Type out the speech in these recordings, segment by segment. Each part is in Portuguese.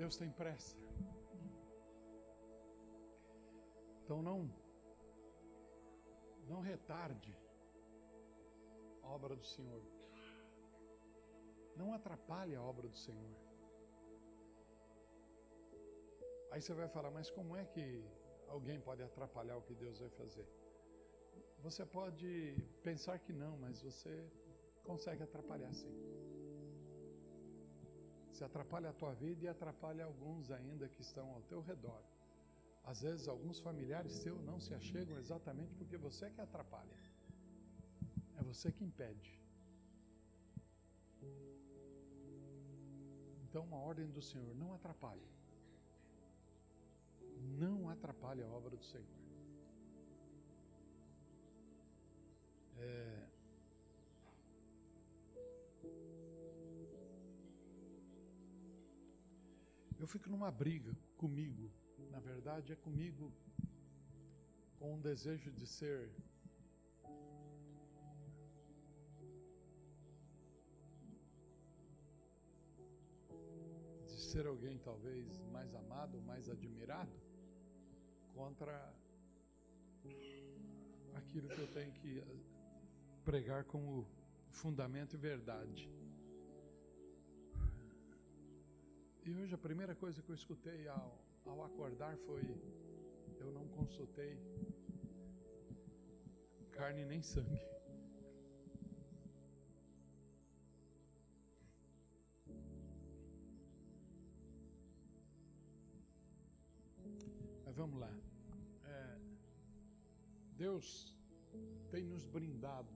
Deus tem pressa. Então não não retarde a obra do Senhor. Não atrapalhe a obra do Senhor. Aí você vai falar, mas como é que alguém pode atrapalhar o que Deus vai fazer? Você pode pensar que não, mas você consegue atrapalhar sim. Você atrapalha a tua vida e atrapalha alguns ainda que estão ao teu redor. Às vezes, alguns familiares seus não se achegam exatamente porque você é que atrapalha. É você que impede. Então, uma ordem do Senhor: não atrapalhe. Não atrapalhe a obra do Senhor. É... fico numa briga comigo, na verdade é comigo, com um desejo de ser de ser alguém talvez mais amado, mais admirado, contra aquilo que eu tenho que pregar como fundamento e verdade. E hoje a primeira coisa que eu escutei ao, ao acordar foi: eu não consultei carne nem sangue. Mas vamos lá. É, Deus tem nos brindado.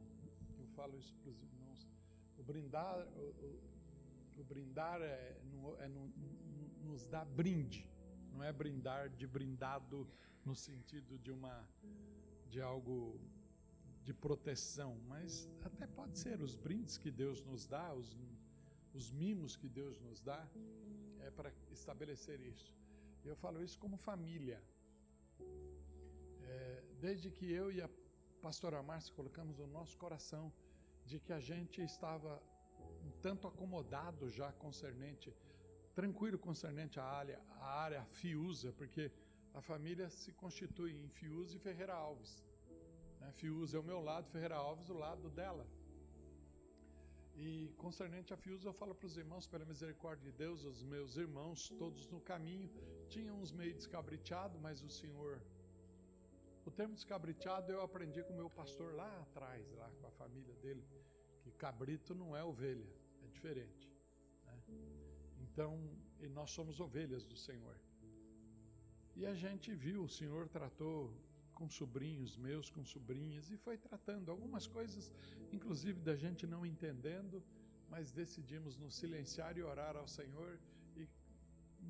Eu falo isso para os irmãos. O brindar, o, o brindar é, é, nos dá brinde, não é brindar de brindado no sentido de uma de algo de proteção, mas até pode ser os brindes que Deus nos dá, os, os mimos que Deus nos dá, é para estabelecer isso. Eu falo isso como família. É, desde que eu e a pastora Márcia colocamos no nosso coração de que a gente estava tanto acomodado já concernente, tranquilo concernente à área, à área Fiusa, porque a família se constitui em Fiusa e Ferreira Alves. Né? Fiusa é o meu lado, Ferreira Alves o lado dela. E concernente a Fiusa, eu falo para os irmãos, pela misericórdia de Deus, os meus irmãos, todos no caminho, tinham uns meio descabriteado, mas o Senhor. O termo descabriteado eu aprendi com o meu pastor lá atrás, lá com a família dele que cabrito não é ovelha, diferente. Né? Então, nós somos ovelhas do Senhor. E a gente viu, o Senhor tratou com sobrinhos meus, com sobrinhas, e foi tratando algumas coisas, inclusive da gente não entendendo, mas decidimos nos silenciar e orar ao Senhor e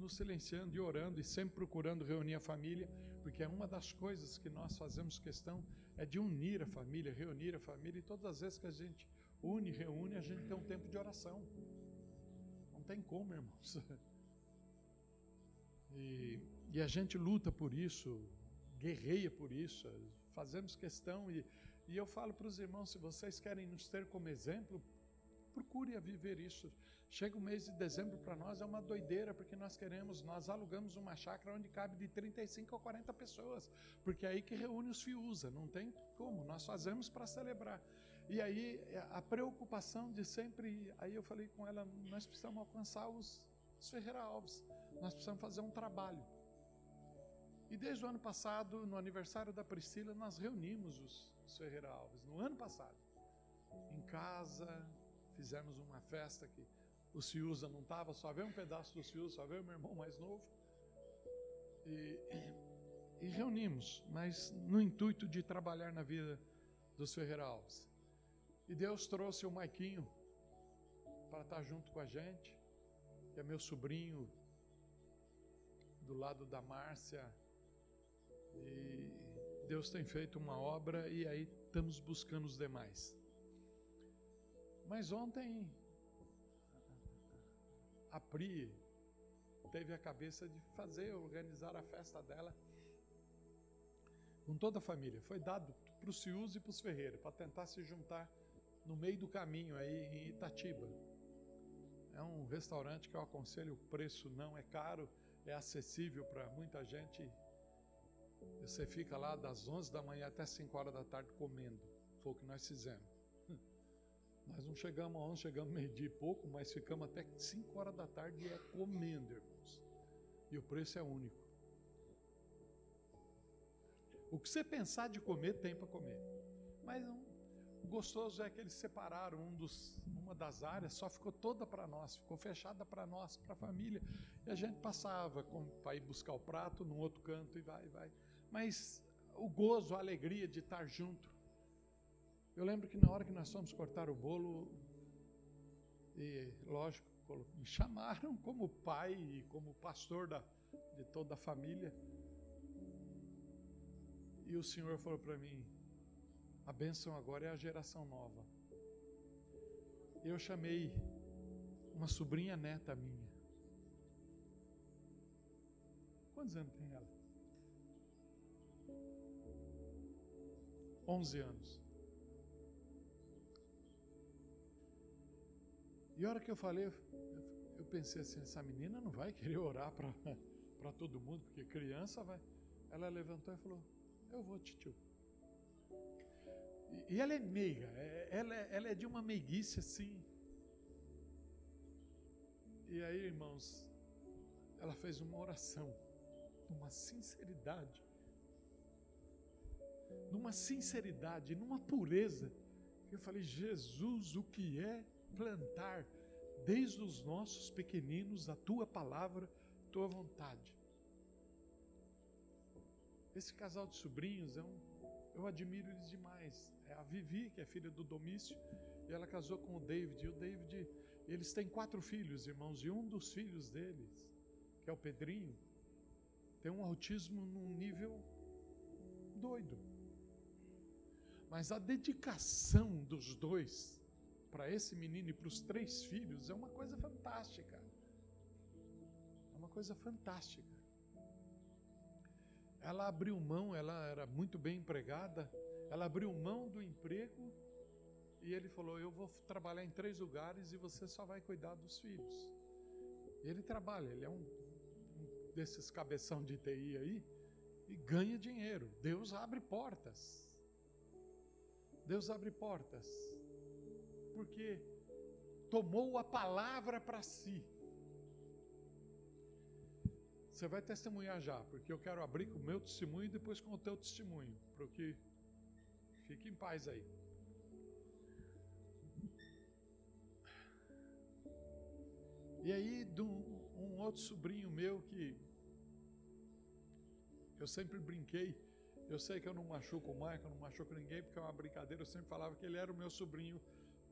nos silenciando e orando e sempre procurando reunir a família, porque é uma das coisas que nós fazemos questão é de unir a família, reunir a família, e todas as vezes que a gente une, reúne, a gente tem um tempo de oração. Não tem como, irmãos. E, e a gente luta por isso, guerreia por isso, fazemos questão. E, e eu falo para os irmãos: se vocês querem nos ter como exemplo, procure a viver isso. Chega o mês de dezembro para nós é uma doideira, porque nós queremos, nós alugamos uma chácara onde cabe de 35 a 40 pessoas, porque é aí que reúne os fiusa, não tem como, nós fazemos para celebrar. E aí a preocupação de sempre, aí eu falei com ela, nós precisamos alcançar os, os Ferreira Alves, nós precisamos fazer um trabalho. E desde o ano passado, no aniversário da Priscila, nós reunimos os, os Ferreira Alves, no ano passado, em casa, fizemos uma festa que o Ciusa não estava, só veio um pedaço do Ciusa, só veio meu irmão mais novo. E, e reunimos, mas no intuito de trabalhar na vida dos Ferreira Alves. E Deus trouxe o Maiquinho para estar junto com a gente, que é meu sobrinho, do lado da Márcia. E Deus tem feito uma obra e aí estamos buscando os demais. Mas ontem a Pri teve a cabeça de fazer, organizar a festa dela com toda a família. Foi dado para os Ciús e para os Ferreira, para tentar se juntar no meio do caminho aí em Itatiba. É um restaurante que eu aconselho, o preço não é caro, é acessível para muita gente. Você fica lá das 11 da manhã até 5 horas da tarde comendo. Foi o que nós fizemos. Nós não chegamos a 11, chegamos meio-dia e pouco, mas ficamos até 5 horas da tarde é comendo, irmãos. E o preço é único. O que você pensar de comer, tem para comer. Mas não, o gostoso é que eles separaram um dos, uma das áreas, só ficou toda para nós, ficou fechada para nós, para a família. E a gente passava para ir buscar o prato num outro canto e vai, vai. Mas o gozo, a alegria de estar junto. Eu lembro que na hora que nós fomos cortar o bolo, e lógico, me chamaram como pai e como pastor da, de toda a família. E o Senhor falou para mim: a bênção agora é a geração nova. Eu chamei uma sobrinha neta minha. Quantos anos tem ela? 11 anos. E a hora que eu falei, eu pensei assim: essa menina não vai querer orar para todo mundo, porque criança vai. Ela levantou e falou: Eu vou, tio. E, ela é meiga, é, ela é, ela é de uma meiguice assim. E aí, irmãos, ela fez uma oração, numa sinceridade, numa sinceridade, numa pureza. Eu falei: Jesus, o que é plantar desde os nossos pequeninos a tua palavra, tua vontade. Esse casal de sobrinhos é um, eu admiro eles demais. É a Vivi, que é filha do Domício, e ela casou com o David. E o David, eles têm quatro filhos, irmãos, e um dos filhos deles, que é o Pedrinho, tem um autismo num nível doido. Mas a dedicação dos dois para esse menino e para os três filhos é uma coisa fantástica. É uma coisa fantástica. Ela abriu mão, ela era muito bem empregada, ela abriu mão do emprego e ele falou: Eu vou trabalhar em três lugares e você só vai cuidar dos filhos. Ele trabalha, ele é um, um desses cabeção de TI aí e ganha dinheiro. Deus abre portas. Deus abre portas porque tomou a palavra para si. Você vai testemunhar já, porque eu quero abrir com o meu testemunho e depois com o teu testemunho, para que fique em paz aí. E aí, um outro sobrinho meu que eu sempre brinquei, eu sei que eu não machuco o Michael, não machuco ninguém, porque é uma brincadeira, eu sempre falava que ele era o meu sobrinho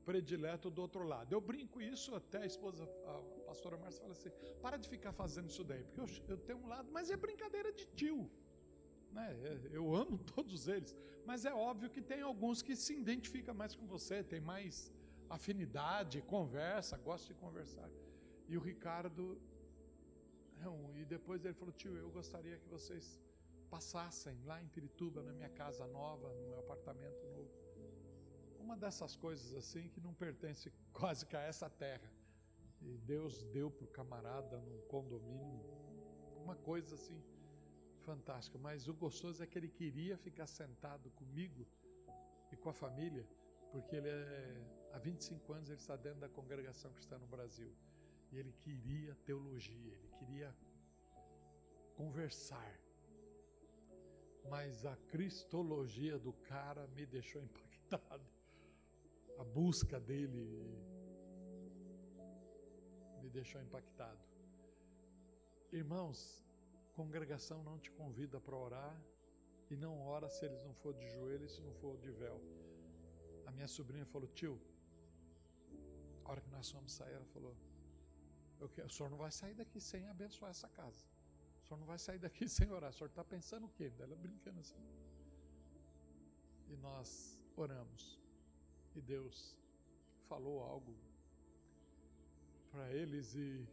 predileto do outro lado. Eu brinco isso, até a esposa, a pastora Márcia fala assim: para de ficar fazendo isso daí, porque eu, eu tenho um lado, mas é brincadeira de tio. Né? Eu amo todos eles, mas é óbvio que tem alguns que se identificam mais com você, tem mais afinidade, conversa, gosta de conversar. E o Ricardo, não, e depois ele falou: tio, eu gostaria que vocês passassem lá em Pirituba, na minha casa nova, no meu apartamento novo uma dessas coisas assim que não pertence quase que a essa terra. E Deus deu para o camarada num condomínio uma coisa assim fantástica. Mas o gostoso é que ele queria ficar sentado comigo e com a família, porque ele é, há 25 anos ele está dentro da congregação cristã no Brasil. E ele queria teologia, ele queria conversar. Mas a cristologia do cara me deixou impactado a busca dele me deixou impactado. Irmãos, congregação não te convida para orar e não ora se eles não for de joelho e se não for de véu. A minha sobrinha falou: Tio, a hora que nós fomos sair, ela falou: O senhor não vai sair daqui sem abençoar essa casa. O senhor não vai sair daqui sem orar. O senhor está pensando o quê? Ela brincando assim. E nós oramos. E Deus falou algo para eles e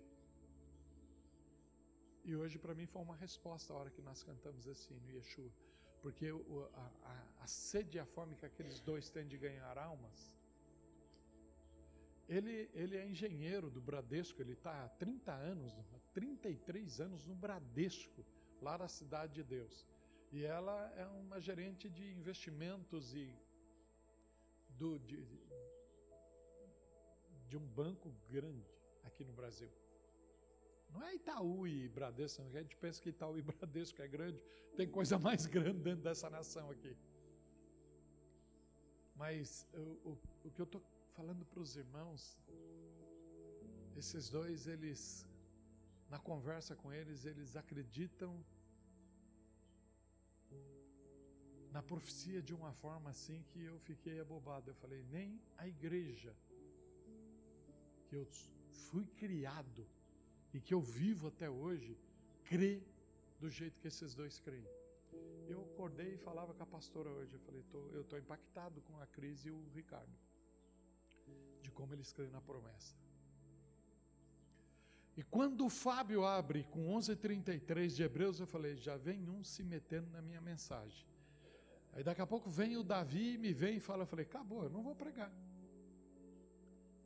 e hoje para mim foi uma resposta a hora que nós cantamos esse hino Yeshua, porque a, a, a sede e a fome que aqueles dois têm de ganhar almas Ele, ele é engenheiro do Bradesco, ele está há 30 anos, 33 anos no Bradesco, lá na Cidade de Deus. E ela é uma gerente de investimentos e do, de, de um banco grande aqui no Brasil. Não é Itaú e Bradesco, a gente pensa que Itaú e Bradesco é grande, tem coisa mais grande dentro dessa nação aqui. Mas o, o, o que eu estou falando para os irmãos, esses dois, eles, na conversa com eles, eles acreditam na profecia de uma forma assim que eu fiquei abobado. Eu falei, nem a igreja que eu fui criado e que eu vivo até hoje crê do jeito que esses dois creem. Eu acordei e falava com a pastora hoje. Eu falei, tô, eu estou impactado com a Cris e o Ricardo, de como eles creem na promessa. E quando o Fábio abre com 11:33 de Hebreus, eu falei, já vem um se metendo na minha mensagem. Aí daqui a pouco vem o Davi, me vem e fala, eu falei, acabou, eu não vou pregar.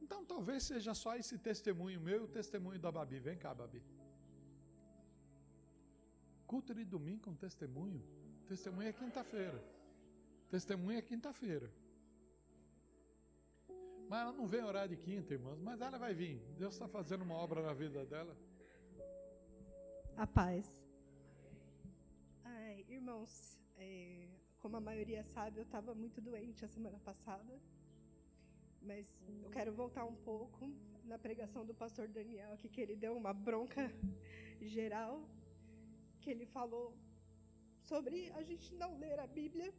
Então talvez seja só esse testemunho meu e o testemunho da Babi. Vem cá, Babi. Culto de domingo com testemunho. Testemunho é quinta-feira. Testemunho é quinta-feira. Mas ela não vem orar de quinta, irmãos. Mas ela vai vir. Deus está fazendo uma obra na vida dela. A paz. Ai, irmãos, é, como a maioria sabe, eu estava muito doente a semana passada. Mas eu quero voltar um pouco na pregação do pastor Daniel aqui, que ele deu uma bronca geral, que ele falou sobre a gente não ler a Bíblia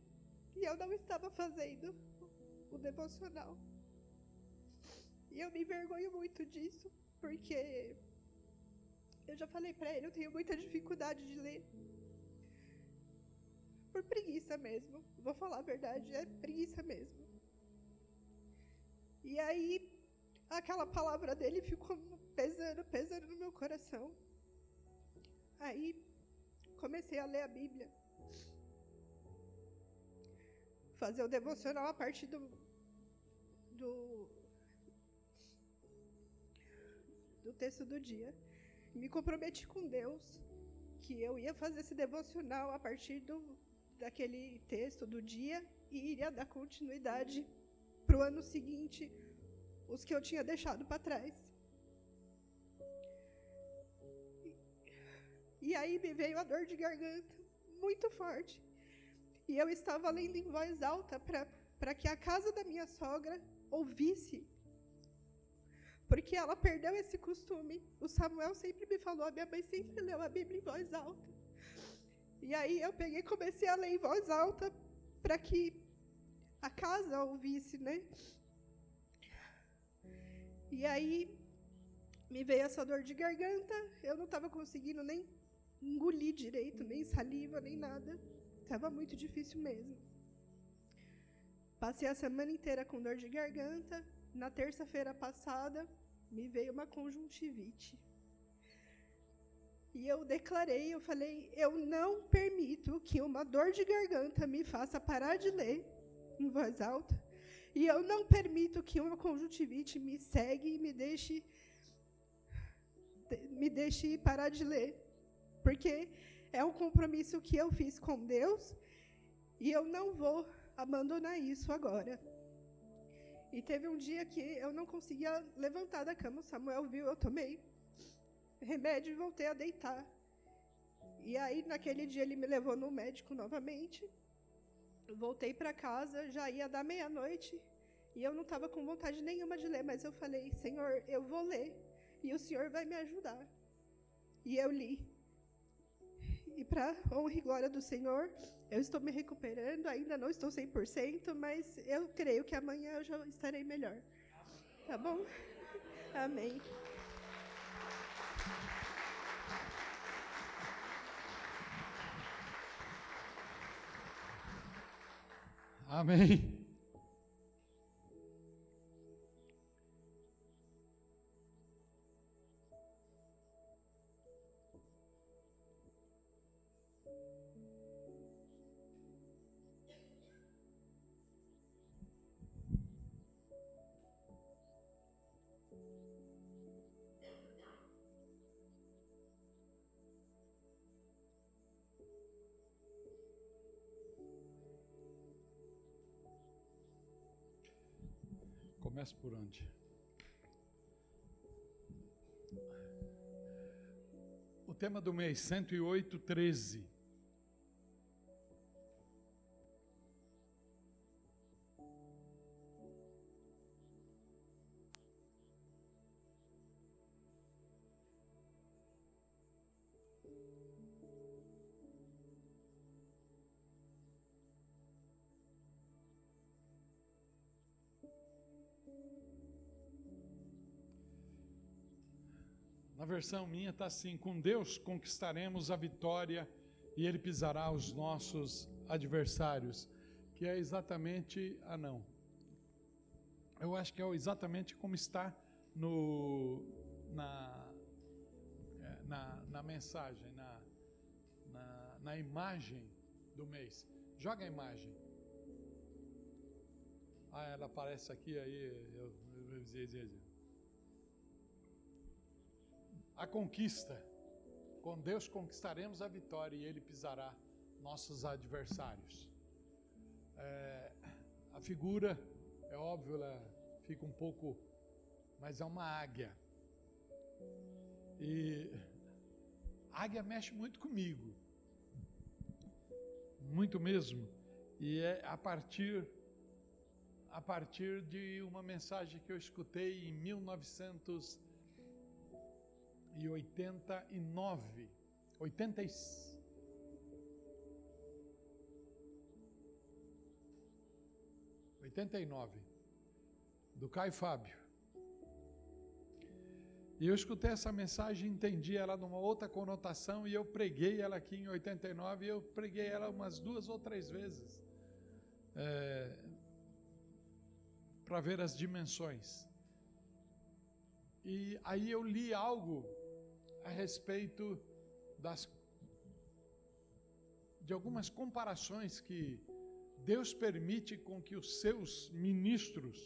e eu não estava fazendo o devocional. E eu me envergonho muito disso, porque eu já falei para ele, eu tenho muita dificuldade de ler. Por preguiça mesmo. Vou falar a verdade, é preguiça mesmo. E aí, aquela palavra dele ficou pesando, pesando no meu coração. Aí, comecei a ler a Bíblia. Fazer o devocional a partir do, do, do texto do dia. Me comprometi com Deus que eu ia fazer esse devocional a partir do, daquele texto do dia e iria dar continuidade para o ano seguinte os que eu tinha deixado para trás. E aí me veio a dor de garganta muito forte. E eu estava lendo em voz alta para que a casa da minha sogra ouvisse. Porque ela perdeu esse costume. O Samuel sempre me falou, a minha mãe sempre leu a Bíblia em voz alta. E aí eu peguei e comecei a ler em voz alta para que a casa ouvisse, né? E aí me veio essa dor de garganta, eu não estava conseguindo nem engolir direito, nem saliva, nem nada. Estava muito difícil mesmo. Passei a semana inteira com dor de garganta. Na terça-feira passada, me veio uma conjuntivite. E eu declarei, eu falei, eu não permito que uma dor de garganta me faça parar de ler em voz alta. E eu não permito que uma conjuntivite me segue e me deixe me deixe parar de ler. Porque é um compromisso que eu fiz com Deus e eu não vou abandonar isso agora. E teve um dia que eu não conseguia levantar da cama, o Samuel viu, eu tomei remédio e voltei a deitar. E aí, naquele dia, ele me levou no médico novamente voltei para casa, já ia dar meia-noite, e eu não estava com vontade nenhuma de ler, mas eu falei: Senhor, eu vou ler, e o Senhor vai me ajudar. E eu li. E para honra e glória do Senhor, eu estou me recuperando, ainda não estou 100%, mas eu creio que amanhã eu já estarei melhor. Tá bom? Amém. Amém. Começa por onde? O tema do mês, 108, 13. Na versão minha está assim: com Deus conquistaremos a vitória e Ele pisará os nossos adversários. Que é exatamente. Ah, não. Eu acho que é exatamente como está no, na, é, na, na mensagem, na, na, na imagem do mês. Joga a imagem. Ah, ela aparece aqui, aí eu, eu, eu, eu a conquista. Com Deus conquistaremos a vitória e Ele pisará nossos adversários. É, a figura, é óbvio, ela fica um pouco, mas é uma águia. E a águia mexe muito comigo, muito mesmo. E é a partir a partir de uma mensagem que eu escutei em 1900 e oitenta e nove, oitenta e oitenta e nove, do Caio Fábio. E eu escutei essa mensagem, entendi ela numa outra conotação e eu preguei ela aqui em 89 e eu preguei ela umas duas ou três vezes é, para ver as dimensões. E aí eu li algo a respeito das, de algumas comparações que Deus permite com que os seus ministros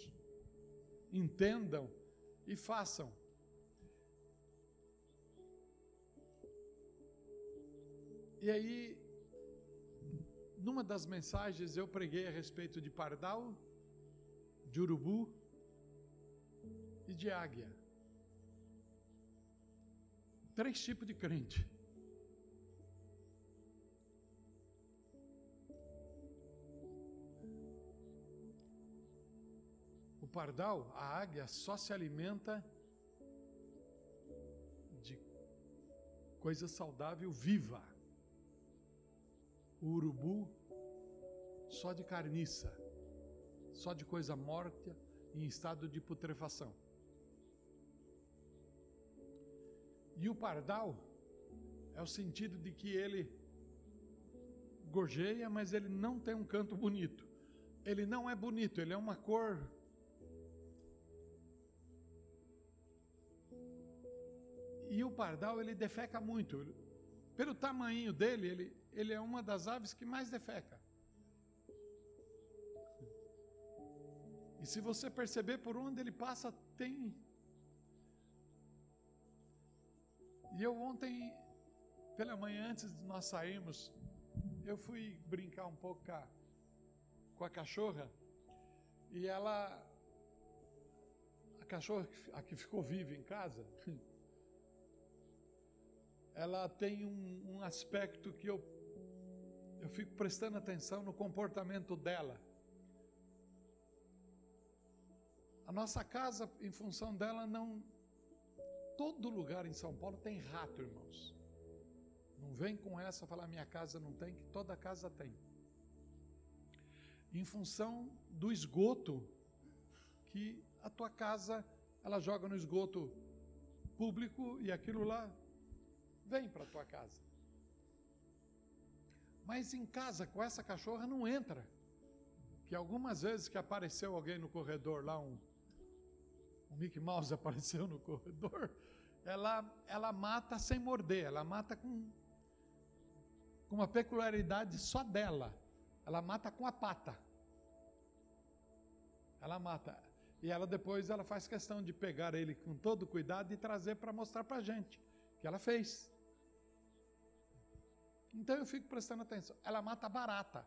entendam e façam. E aí, numa das mensagens eu preguei a respeito de pardal, de urubu e de águia. Três tipos de crente. O pardal, a águia, só se alimenta de coisa saudável viva. O urubu, só de carniça, só de coisa morta em estado de putrefação. E o pardal é o sentido de que ele gorjeia, mas ele não tem um canto bonito. Ele não é bonito, ele é uma cor. E o pardal ele defeca muito. Pelo tamanho dele, ele, ele é uma das aves que mais defeca. E se você perceber por onde ele passa, tem E eu ontem, pela manhã, antes de nós sairmos, eu fui brincar um pouco com a, com a cachorra e ela, a cachorra a que ficou viva em casa, ela tem um, um aspecto que eu, eu fico prestando atenção no comportamento dela. A nossa casa, em função dela, não todo lugar em São Paulo tem rato, irmãos. Não vem com essa falar minha casa não tem, que toda casa tem. Em função do esgoto que a tua casa ela joga no esgoto público e aquilo lá vem para tua casa. Mas em casa com essa cachorra não entra. Que algumas vezes que apareceu alguém no corredor lá, um, o Mickey Mouse apareceu no corredor, ela, ela mata sem morder, ela mata com, com uma peculiaridade só dela. Ela mata com a pata. Ela mata. E ela depois ela faz questão de pegar ele com todo cuidado e trazer para mostrar para a gente que ela fez. Então eu fico prestando atenção. Ela mata barata.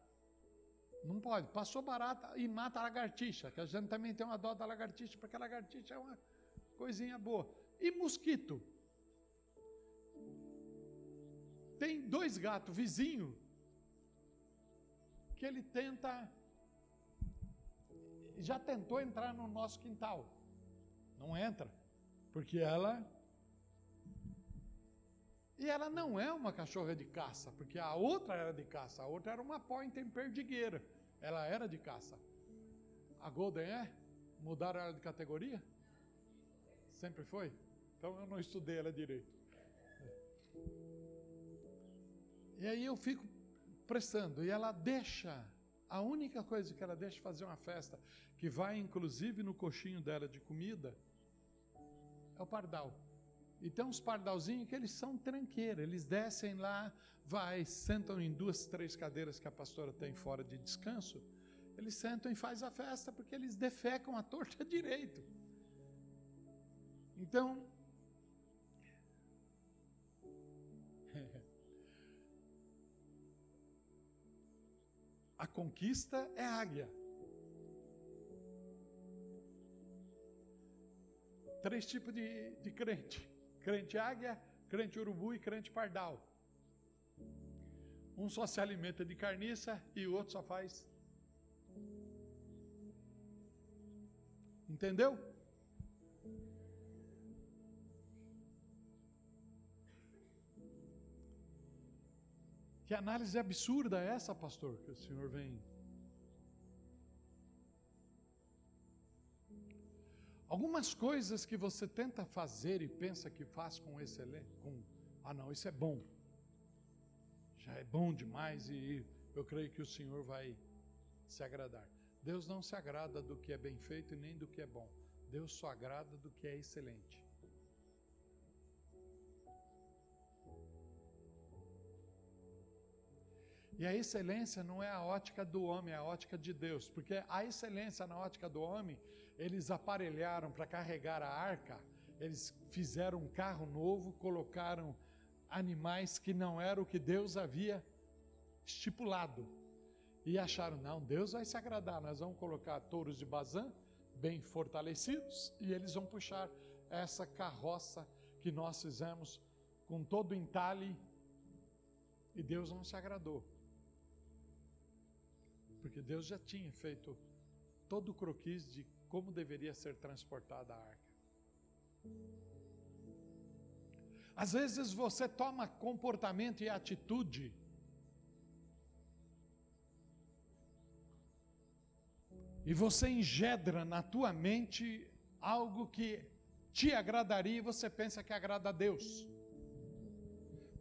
Não pode. Passou barata e mata a lagartixa, que a gente também tem uma dó da lagartixa, porque a lagartixa é uma coisinha boa. E mosquito? Tem dois gatos vizinhos que ele tenta já tentou entrar no nosso quintal. Não entra, porque ela e ela não é uma cachorra de caça, porque a outra era de caça, a outra era uma pointer perdigueira. Ela era de caça. A Golden é? Mudaram ela de categoria? Sempre foi? Então eu não estudei ela direito. E aí eu fico prestando, e ela deixa, a única coisa que ela deixa fazer uma festa, que vai inclusive no coxinho dela de comida, é o pardal. E tem uns pardalzinhos que eles são tranqueira, eles descem lá, vai, sentam em duas, três cadeiras que a pastora tem fora de descanso, eles sentam e faz a festa porque eles defecam a torta direito. Então, a conquista é águia. Três tipos de, de crente crente águia, crente urubu e crente pardal. Um só se alimenta de carniça e o outro só faz. Entendeu? Que análise absurda é essa, pastor, que o senhor vem Algumas coisas que você tenta fazer e pensa que faz com excelência, com ah não, isso é bom. Já é bom demais e eu creio que o Senhor vai se agradar. Deus não se agrada do que é bem feito e nem do que é bom. Deus só agrada do que é excelente. E a excelência não é a ótica do homem, é a ótica de Deus, porque a excelência na ótica do homem eles aparelharam para carregar a arca, eles fizeram um carro novo, colocaram animais que não era o que Deus havia estipulado. E acharam, não, Deus vai se agradar, nós vamos colocar touros de Bazã, bem fortalecidos, e eles vão puxar essa carroça que nós fizemos com todo o entalhe, e Deus não se agradou. Porque Deus já tinha feito todo o croquis de como deveria ser transportada a arca. Às vezes você toma comportamento e atitude e você engendra na tua mente algo que te agradaria e você pensa que agrada a Deus.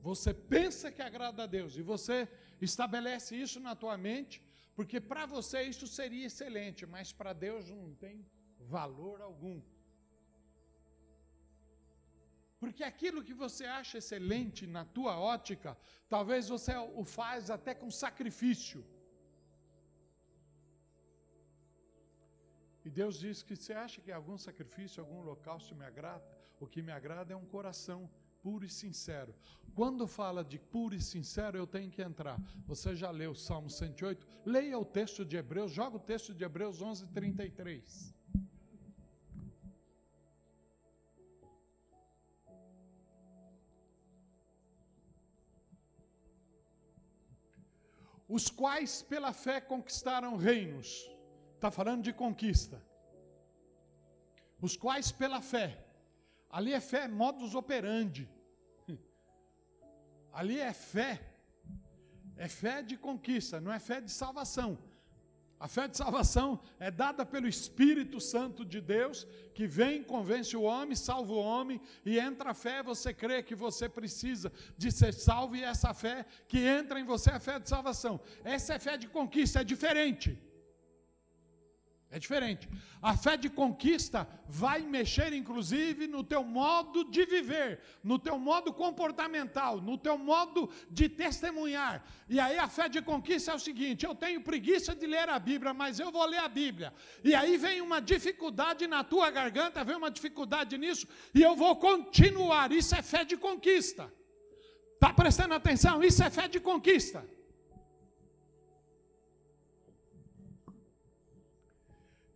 Você pensa que agrada a Deus e você estabelece isso na tua mente porque para você isso seria excelente, mas para Deus não tem valor algum. Porque aquilo que você acha excelente na tua ótica, talvez você o faz até com sacrifício. E Deus diz que você acha que algum sacrifício, algum local se me agrada, o que me agrada é um coração puro e sincero. Quando fala de puro e sincero, eu tenho que entrar. Você já leu o Salmo 108? Leia o texto de Hebreus, joga o texto de Hebreus 11, 33. Os quais pela fé conquistaram reinos. Está falando de conquista. Os quais pela fé Ali é fé modus operandi. Ali é fé. É fé de conquista, não é fé de salvação. A fé de salvação é dada pelo Espírito Santo de Deus, que vem, convence o homem, salva o homem, e entra a fé, você crê que você precisa de ser salvo, e essa fé que entra em você é a fé de salvação. Essa é fé de conquista, é diferente. É diferente. A fé de conquista vai mexer, inclusive, no teu modo de viver, no teu modo comportamental, no teu modo de testemunhar. E aí a fé de conquista é o seguinte: eu tenho preguiça de ler a Bíblia, mas eu vou ler a Bíblia. E aí vem uma dificuldade na tua garganta, vem uma dificuldade nisso, e eu vou continuar. Isso é fé de conquista. Está prestando atenção? Isso é fé de conquista.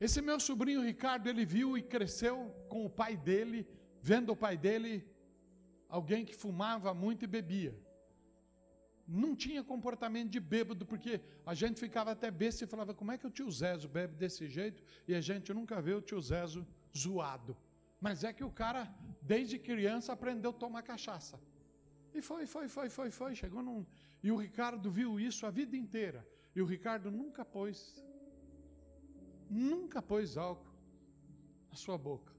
Esse meu sobrinho Ricardo, ele viu e cresceu com o pai dele, vendo o pai dele alguém que fumava muito e bebia. Não tinha comportamento de bêbado, porque a gente ficava até besta e falava: como é que o tio Zezo bebe desse jeito? E a gente nunca vê o tio Zezo zoado. Mas é que o cara, desde criança, aprendeu a tomar cachaça. E foi, foi, foi, foi, foi. Chegou num. E o Ricardo viu isso a vida inteira. E o Ricardo nunca pôs nunca pôs álcool na sua boca.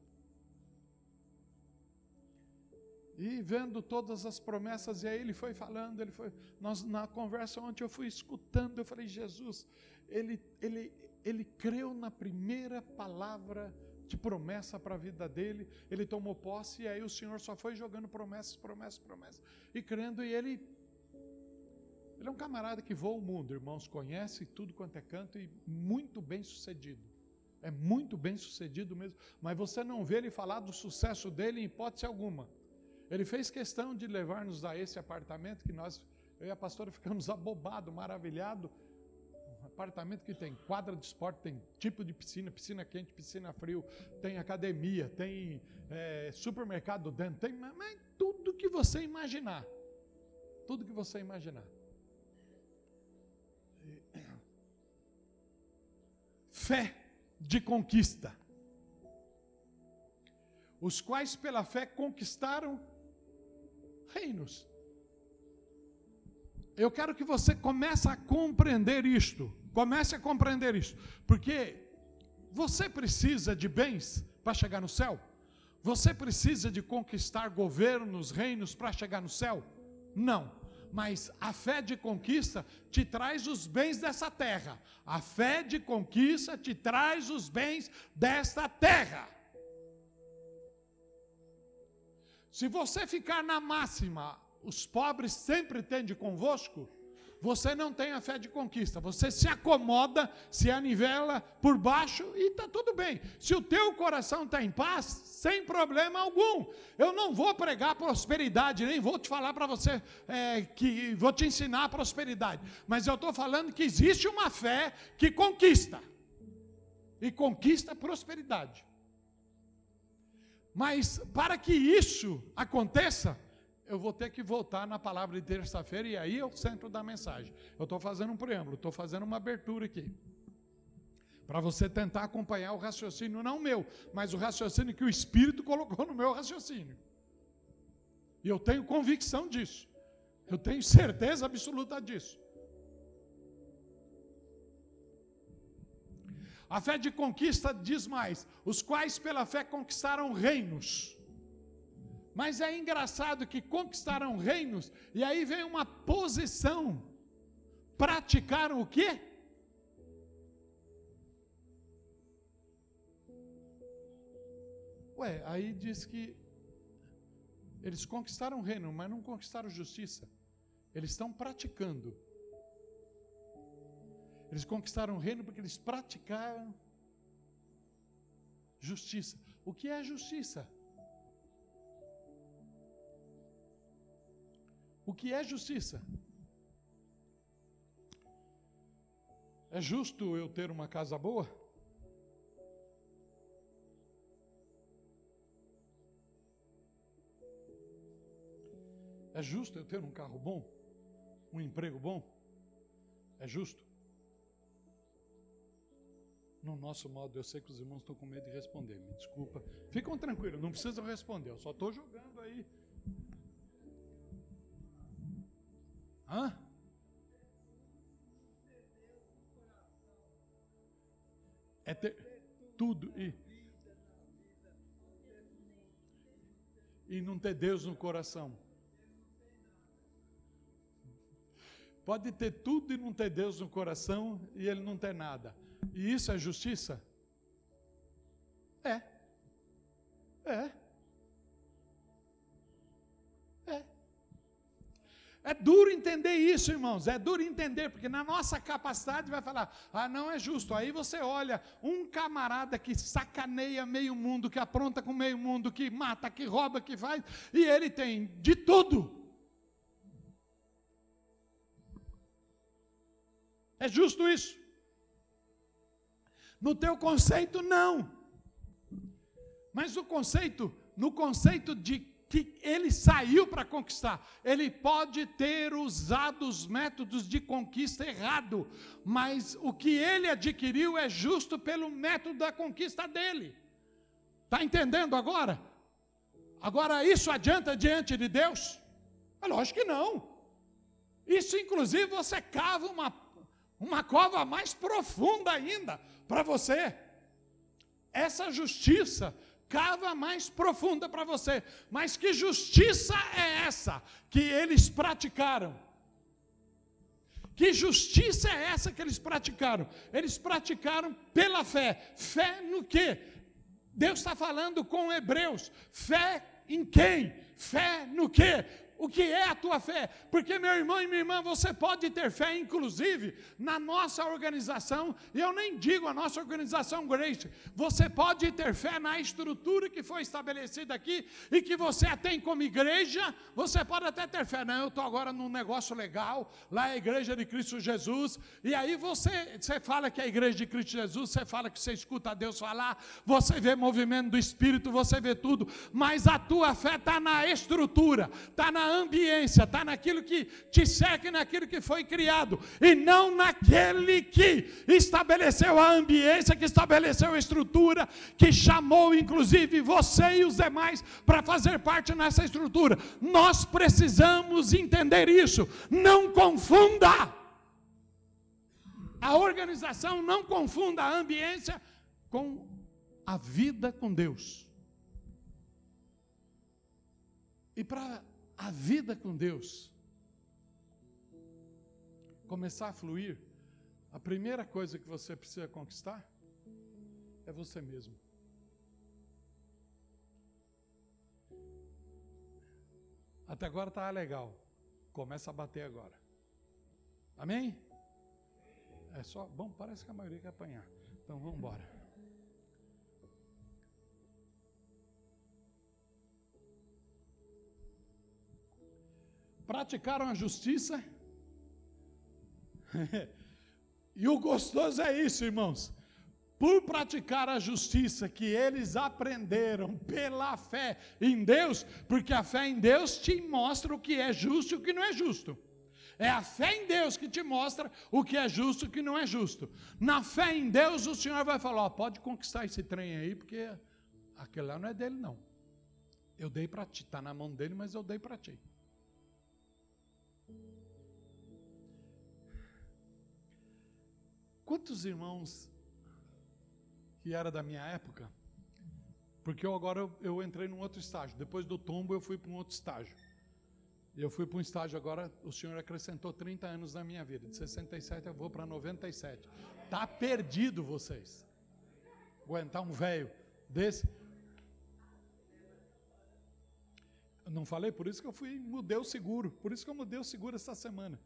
E vendo todas as promessas, e aí ele foi falando, ele foi, nós, na conversa ontem eu fui escutando, eu falei, Jesus, ele, ele, ele creu na primeira palavra de promessa para a vida dele, ele tomou posse, e aí o Senhor só foi jogando promessas, promessas, promessas, e crendo, e ele ele é um camarada que voa o mundo, irmãos, conhece tudo quanto é canto e muito bem sucedido. É muito bem sucedido mesmo. Mas você não vê ele falar do sucesso dele em hipótese alguma. Ele fez questão de levar-nos a esse apartamento que nós, eu e a pastora, ficamos abobados, maravilhados. Um apartamento que tem quadra de esporte, tem tipo de piscina, piscina quente, piscina frio, tem academia, tem é, supermercado dentro, tem mas, tudo que você imaginar. Tudo que você imaginar. Fé de conquista, os quais pela fé conquistaram reinos. Eu quero que você comece a compreender isto. Comece a compreender isto. Porque você precisa de bens para chegar no céu? Você precisa de conquistar governos, reinos para chegar no céu? Não mas a fé de conquista te traz os bens dessa terra. A fé de conquista te traz os bens desta terra. Se você ficar na máxima, os pobres sempre têm convosco, você não tem a fé de conquista, você se acomoda, se anivela por baixo e está tudo bem. Se o teu coração está em paz, sem problema algum. Eu não vou pregar prosperidade, nem vou te falar para você é, que vou te ensinar a prosperidade, mas eu estou falando que existe uma fé que conquista e conquista prosperidade. Mas para que isso aconteça, eu vou ter que voltar na palavra de terça-feira e aí é o centro da mensagem. Eu estou fazendo um preâmbulo, estou fazendo uma abertura aqui. Para você tentar acompanhar o raciocínio, não meu, mas o raciocínio que o Espírito colocou no meu raciocínio. E eu tenho convicção disso. Eu tenho certeza absoluta disso. A fé de conquista diz mais: os quais pela fé conquistaram reinos mas é engraçado que conquistaram reinos e aí vem uma posição. Praticaram o quê? Ué, aí diz que eles conquistaram o reino, mas não conquistaram justiça. Eles estão praticando. Eles conquistaram o reino porque eles praticaram justiça. O que é justiça? O que é justiça? É justo eu ter uma casa boa? É justo eu ter um carro bom? Um emprego bom? É justo? No nosso modo, eu sei que os irmãos estão com medo de responder, me desculpa. Ficam tranquilos, não precisam responder, eu só estou jogando aí Hã? É ter tudo e, e não ter Deus no coração. Pode ter tudo e não ter Deus no coração e ele não ter nada. E isso é justiça? É. É. É duro entender isso, irmãos. É duro entender, porque na nossa capacidade vai falar: ah, não é justo. Aí você olha um camarada que sacaneia meio mundo, que apronta com meio mundo, que mata, que rouba, que faz, e ele tem de tudo. É justo isso? No teu conceito, não. Mas o conceito, no conceito de que ele saiu para conquistar, ele pode ter usado os métodos de conquista errado, mas o que ele adquiriu é justo pelo método da conquista dele. Está entendendo agora? Agora, isso adianta diante de Deus? É lógico que não. Isso, inclusive, você cava uma, uma cova mais profunda ainda para você. Essa justiça cava mais profunda para você. Mas que justiça é essa que eles praticaram? Que justiça é essa que eles praticaram? Eles praticaram pela fé. Fé no quê? Deus está falando com hebreus. Fé em quem? Fé no quê? O que é a tua fé, porque meu irmão e minha irmã, você pode ter fé, inclusive, na nossa organização, e eu nem digo a nossa organização Grace, você pode ter fé na estrutura que foi estabelecida aqui e que você a tem como igreja, você pode até ter fé, não, eu estou agora num negócio legal, lá é a igreja de Cristo Jesus, e aí você, você fala que é a igreja de Cristo Jesus, você fala que você escuta Deus falar, você vê movimento do Espírito, você vê tudo, mas a tua fé está na estrutura, está na ambiência, está naquilo que te cerca e naquilo que foi criado, e não naquele que estabeleceu a ambiência, que estabeleceu a estrutura, que chamou inclusive você e os demais para fazer parte nessa estrutura. Nós precisamos entender isso. Não confunda. A organização não confunda a ambiência com a vida com Deus. E para a vida com Deus começar a fluir, a primeira coisa que você precisa conquistar é você mesmo. Até agora está legal. Começa a bater agora. Amém? É só. Bom, parece que a maioria quer apanhar. Então vamos embora. Praticaram a justiça. e o gostoso é isso, irmãos. Por praticar a justiça que eles aprenderam pela fé em Deus, porque a fé em Deus te mostra o que é justo e o que não é justo. É a fé em Deus que te mostra o que é justo e o que não é justo. Na fé em Deus, o Senhor vai falar: ó, pode conquistar esse trem aí, porque aquele lá não é dele, não. Eu dei para ti, está na mão dele, mas eu dei para ti. Quantos irmãos que era da minha época? Porque eu agora eu, entrei num outro estágio. Depois do tombo eu fui para um outro estágio. Eu fui para um estágio agora, o Senhor acrescentou 30 anos na minha vida. De 67 eu vou para 97. Tá perdido vocês. Aguentar um velho desse. Não falei, por isso que eu fui, mudei o seguro. Por isso que eu mudei o seguro essa semana.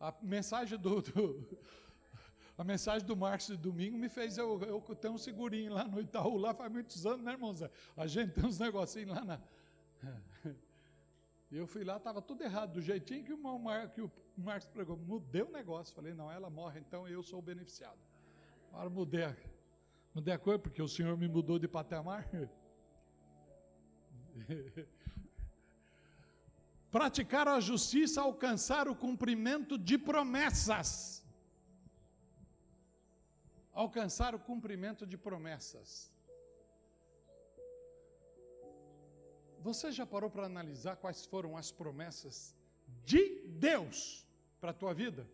A mensagem do, do a mensagem do Marcos de domingo me fez eu, eu ter um segurinho lá no Itaú, lá faz muitos anos, né, irmão Zé? A gente tem uns negocinhos lá na. Eu fui lá, estava tudo errado, do jeitinho que o, Mar, que o Marcos pregou. Mudei o negócio. Falei, não, ela morre, então eu sou o beneficiado. Agora mudei a, mudei a coisa, porque o Senhor me mudou de patamar. Praticar a justiça, alcançar o cumprimento de promessas alcançar o cumprimento de promessas. Você já parou para analisar quais foram as promessas de Deus para a tua vida?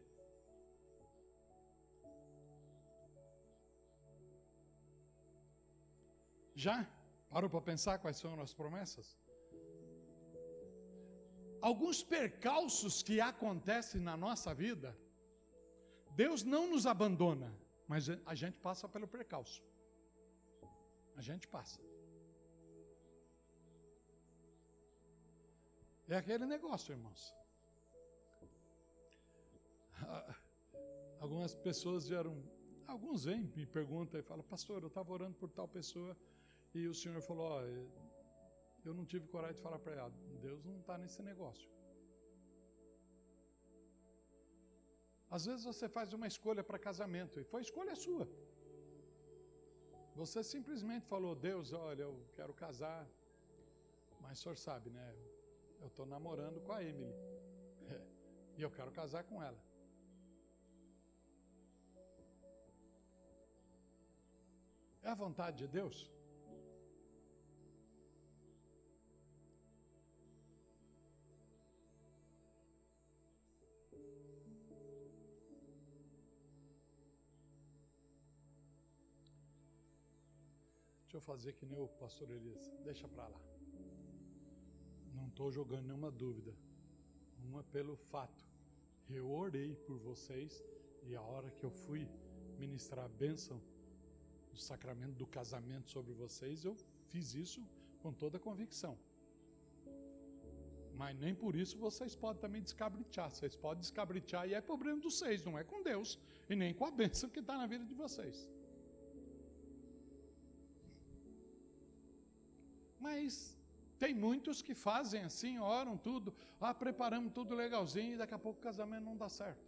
Já? Parou para pensar quais foram as promessas? Alguns percalços que acontecem na nossa vida, Deus não nos abandona, mas a gente passa pelo percalço. A gente passa. É aquele negócio, irmãos. Algumas pessoas vieram, alguns vêm, me perguntam e falam, pastor, eu estava orando por tal pessoa e o senhor falou, ó, eu não tive coragem de falar para ela, Deus não está nesse negócio. Às vezes você faz uma escolha para casamento e foi escolha sua. Você simplesmente falou, Deus, olha, eu quero casar, mas o senhor sabe, né? Eu estou namorando com a Emily. É, e eu quero casar com ela. É a vontade de Deus? Deixa eu fazer que nem o pastor Elias. Deixa para lá. Não estou jogando nenhuma dúvida. Uma pelo fato. Eu orei por vocês e a hora que eu fui ministrar a bênção do sacramento do casamento sobre vocês, eu fiz isso com toda a convicção. Mas nem por isso vocês podem também descabritar. Vocês podem descabritar e é problema dos seis, não é com Deus e nem com a bênção que está na vida de vocês. Mas tem muitos que fazem assim, oram tudo, ah, preparamos tudo legalzinho e daqui a pouco o casamento não dá certo.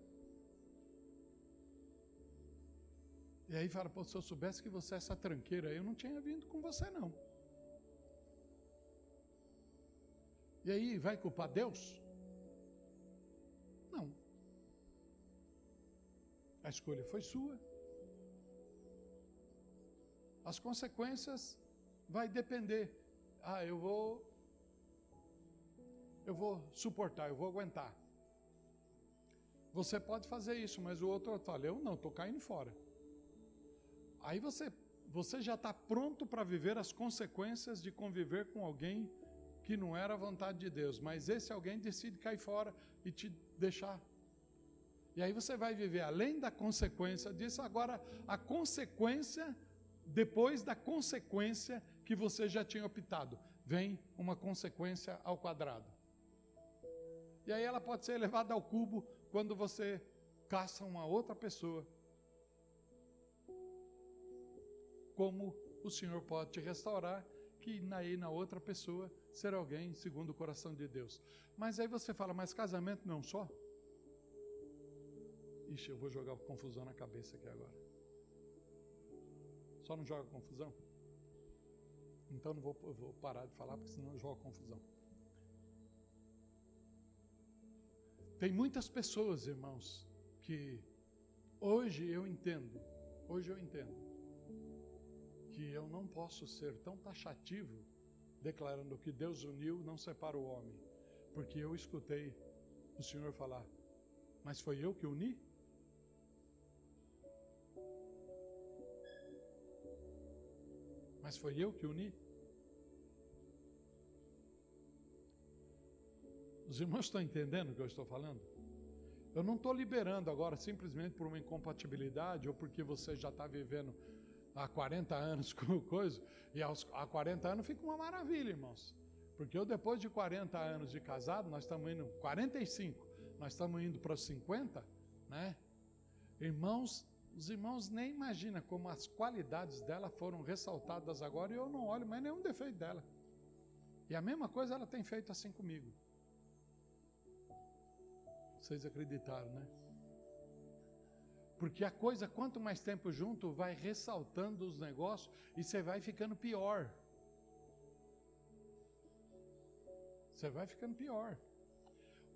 E aí fala, pô, se eu soubesse que você é essa tranqueira, eu não tinha vindo com você não. E aí vai culpar Deus? Não. A escolha foi sua. As consequências vai depender. Ah, eu vou eu vou suportar, eu vou aguentar. Você pode fazer isso, mas o outro fala, eu não, estou caindo fora. Aí você, você já está pronto para viver as consequências de conviver com alguém que não era a vontade de Deus, mas esse alguém decide cair fora e te deixar. E aí você vai viver além da consequência disso, agora a consequência, depois da consequência que você já tinha optado, vem uma consequência ao quadrado. E aí ela pode ser elevada ao cubo quando você caça uma outra pessoa como o Senhor pode te restaurar, que aí na outra pessoa ser alguém segundo o coração de Deus. Mas aí você fala, mas casamento não só? Ixi, eu vou jogar confusão na cabeça aqui agora. Só não joga confusão? Então não vou, vou parar de falar, porque senão eu jogo confusão. Tem muitas pessoas, irmãos, que hoje eu entendo, hoje eu entendo, que eu não posso ser tão taxativo declarando que Deus uniu não separa o homem, porque eu escutei o Senhor falar, mas foi eu que uni? Mas foi eu que uni? Os irmãos estão entendendo o que eu estou falando? Eu não estou liberando agora simplesmente por uma incompatibilidade ou porque você já está vivendo há 40 anos com coisa, e aos, há 40 anos fica uma maravilha, irmãos. Porque eu, depois de 40 anos de casado, nós estamos indo, 45, nós estamos indo para os 50, né? Irmãos, os irmãos nem imaginam como as qualidades dela foram ressaltadas agora e eu não olho mais nenhum defeito dela. E a mesma coisa ela tem feito assim comigo. Vocês acreditaram, né? Porque a coisa, quanto mais tempo junto, vai ressaltando os negócios e você vai ficando pior. Você vai ficando pior.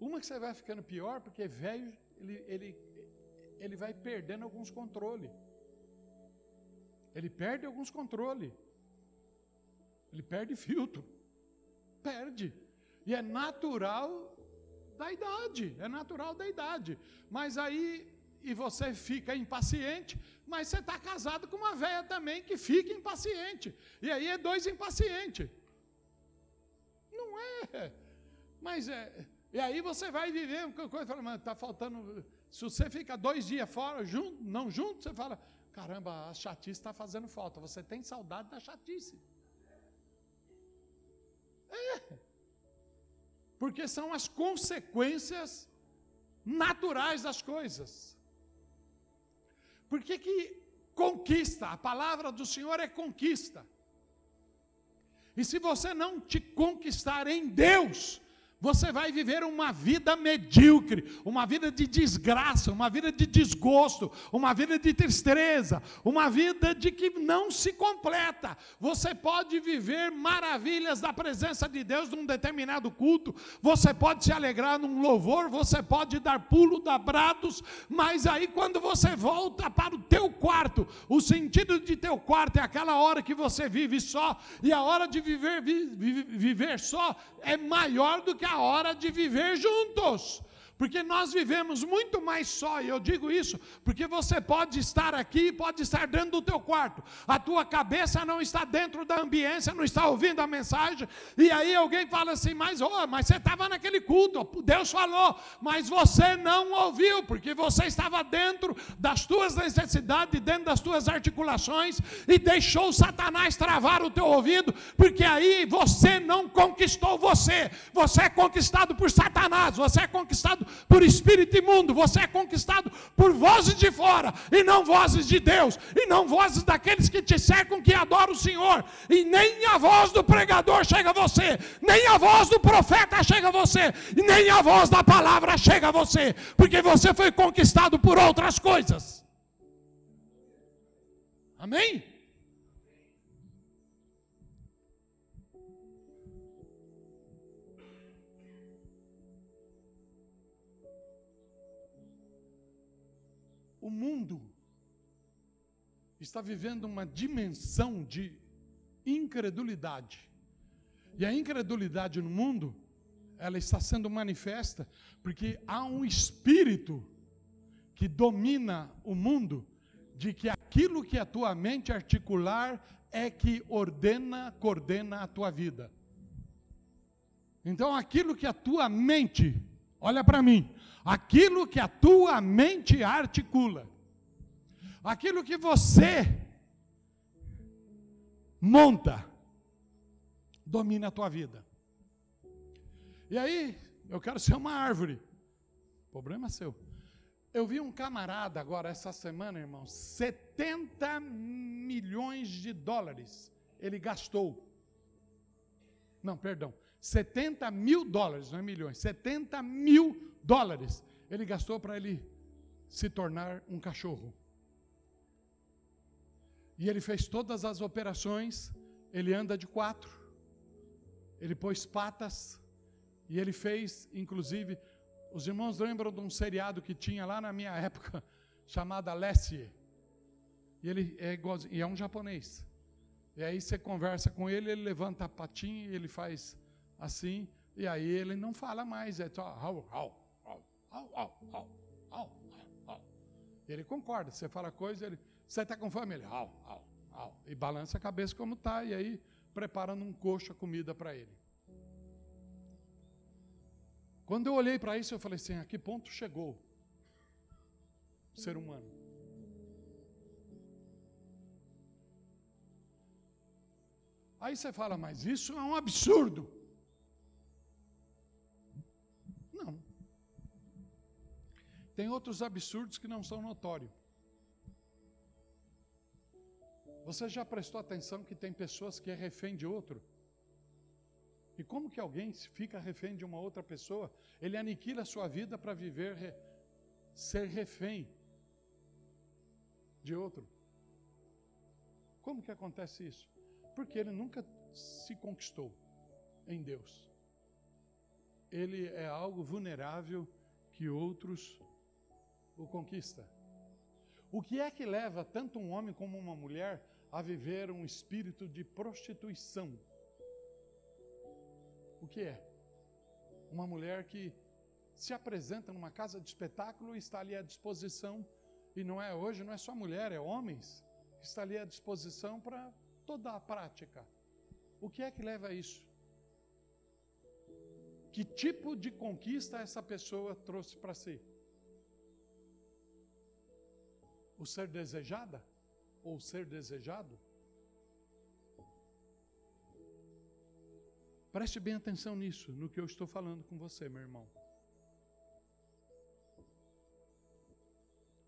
Uma que você vai ficando pior, porque velho, ele, ele, ele vai perdendo alguns controles. Ele perde alguns controles. Ele perde filtro. Perde. E é natural da idade. É natural da idade. Mas aí e você fica impaciente, mas você está casado com uma velha também que fica impaciente. E aí é dois impacientes. Não é. Mas é. E aí você vai viver coisa, mas está faltando. Se você fica dois dias fora, junto, não junto, você fala, caramba, a chatice está fazendo falta. Você tem saudade da chatice. É. Porque são as consequências naturais das coisas. Por que, que conquista? A palavra do Senhor é conquista. E se você não te conquistar em Deus, Você vai viver uma vida medíocre, uma vida de desgraça, uma vida de desgosto, uma vida de tristeza, uma vida de que não se completa. Você pode viver maravilhas da presença de Deus num determinado culto, você pode se alegrar num louvor, você pode dar pulo, dar brados, mas aí quando você volta para o teu quarto, o sentido de teu quarto é aquela hora que você vive só, e a hora de viver, vi, viver só é maior do que a hora de viver juntos porque nós vivemos muito mais só, e eu digo isso porque você pode estar aqui, pode estar dentro do teu quarto, a tua cabeça não está dentro da ambiência, não está ouvindo a mensagem, e aí alguém fala assim, mas, oh, mas você estava naquele culto, Deus falou, mas você não ouviu, porque você estava dentro das tuas necessidades, dentro das tuas articulações, e deixou Satanás travar o teu ouvido, porque aí você não conquistou você, você é conquistado por Satanás, você é conquistado por espírito imundo, você é conquistado por vozes de fora, e não vozes de Deus, e não vozes daqueles que te cercam, que adoram o Senhor, e nem a voz do pregador chega a você, nem a voz do profeta chega a você, e nem a voz da palavra chega a você, porque você foi conquistado por outras coisas. Amém? O mundo está vivendo uma dimensão de incredulidade. E a incredulidade no mundo, ela está sendo manifesta porque há um espírito que domina o mundo de que aquilo que a tua mente articular é que ordena, coordena a tua vida. Então aquilo que a tua mente, olha para mim, aquilo que a tua mente articula, aquilo que você monta, domina a tua vida. E aí, eu quero ser uma árvore, problema seu. Eu vi um camarada agora, essa semana, irmão, 70 milhões de dólares ele gastou. Não, perdão, 70 mil dólares, não é milhões, 70 mil dólares ele gastou para ele se tornar um cachorro. E ele fez todas as operações, ele anda de quatro, ele pôs patas, e ele fez, inclusive, os irmãos lembram de um seriado que tinha lá na minha época, chamada Lessie. E ele é igualzinho, e é um japonês. E aí você conversa com ele, ele levanta a patinha e ele faz assim, e aí ele não fala mais, é só au, au, Au, au, au, au, au. Ele concorda, você fala coisa, ele, você está com fome? Ele, au, au, au. E balança a cabeça como está, e aí preparando um coxo a comida para ele. Quando eu olhei para isso, eu falei assim: a que ponto chegou o ser humano? Aí você fala, mas isso é um absurdo. Tem outros absurdos que não são notórios. Você já prestou atenção que tem pessoas que é refém de outro? E como que alguém fica refém de uma outra pessoa? Ele aniquila a sua vida para viver, ser refém de outro. Como que acontece isso? Porque ele nunca se conquistou em Deus. Ele é algo vulnerável que outros o conquista. O que é que leva tanto um homem como uma mulher a viver um espírito de prostituição? O que é? Uma mulher que se apresenta numa casa de espetáculo e está ali à disposição, e não é hoje, não é só mulher, é homens, está ali à disposição para toda a prática. O que é que leva a isso? Que tipo de conquista essa pessoa trouxe para si? O ser desejada ou ser desejado? Preste bem atenção nisso, no que eu estou falando com você, meu irmão.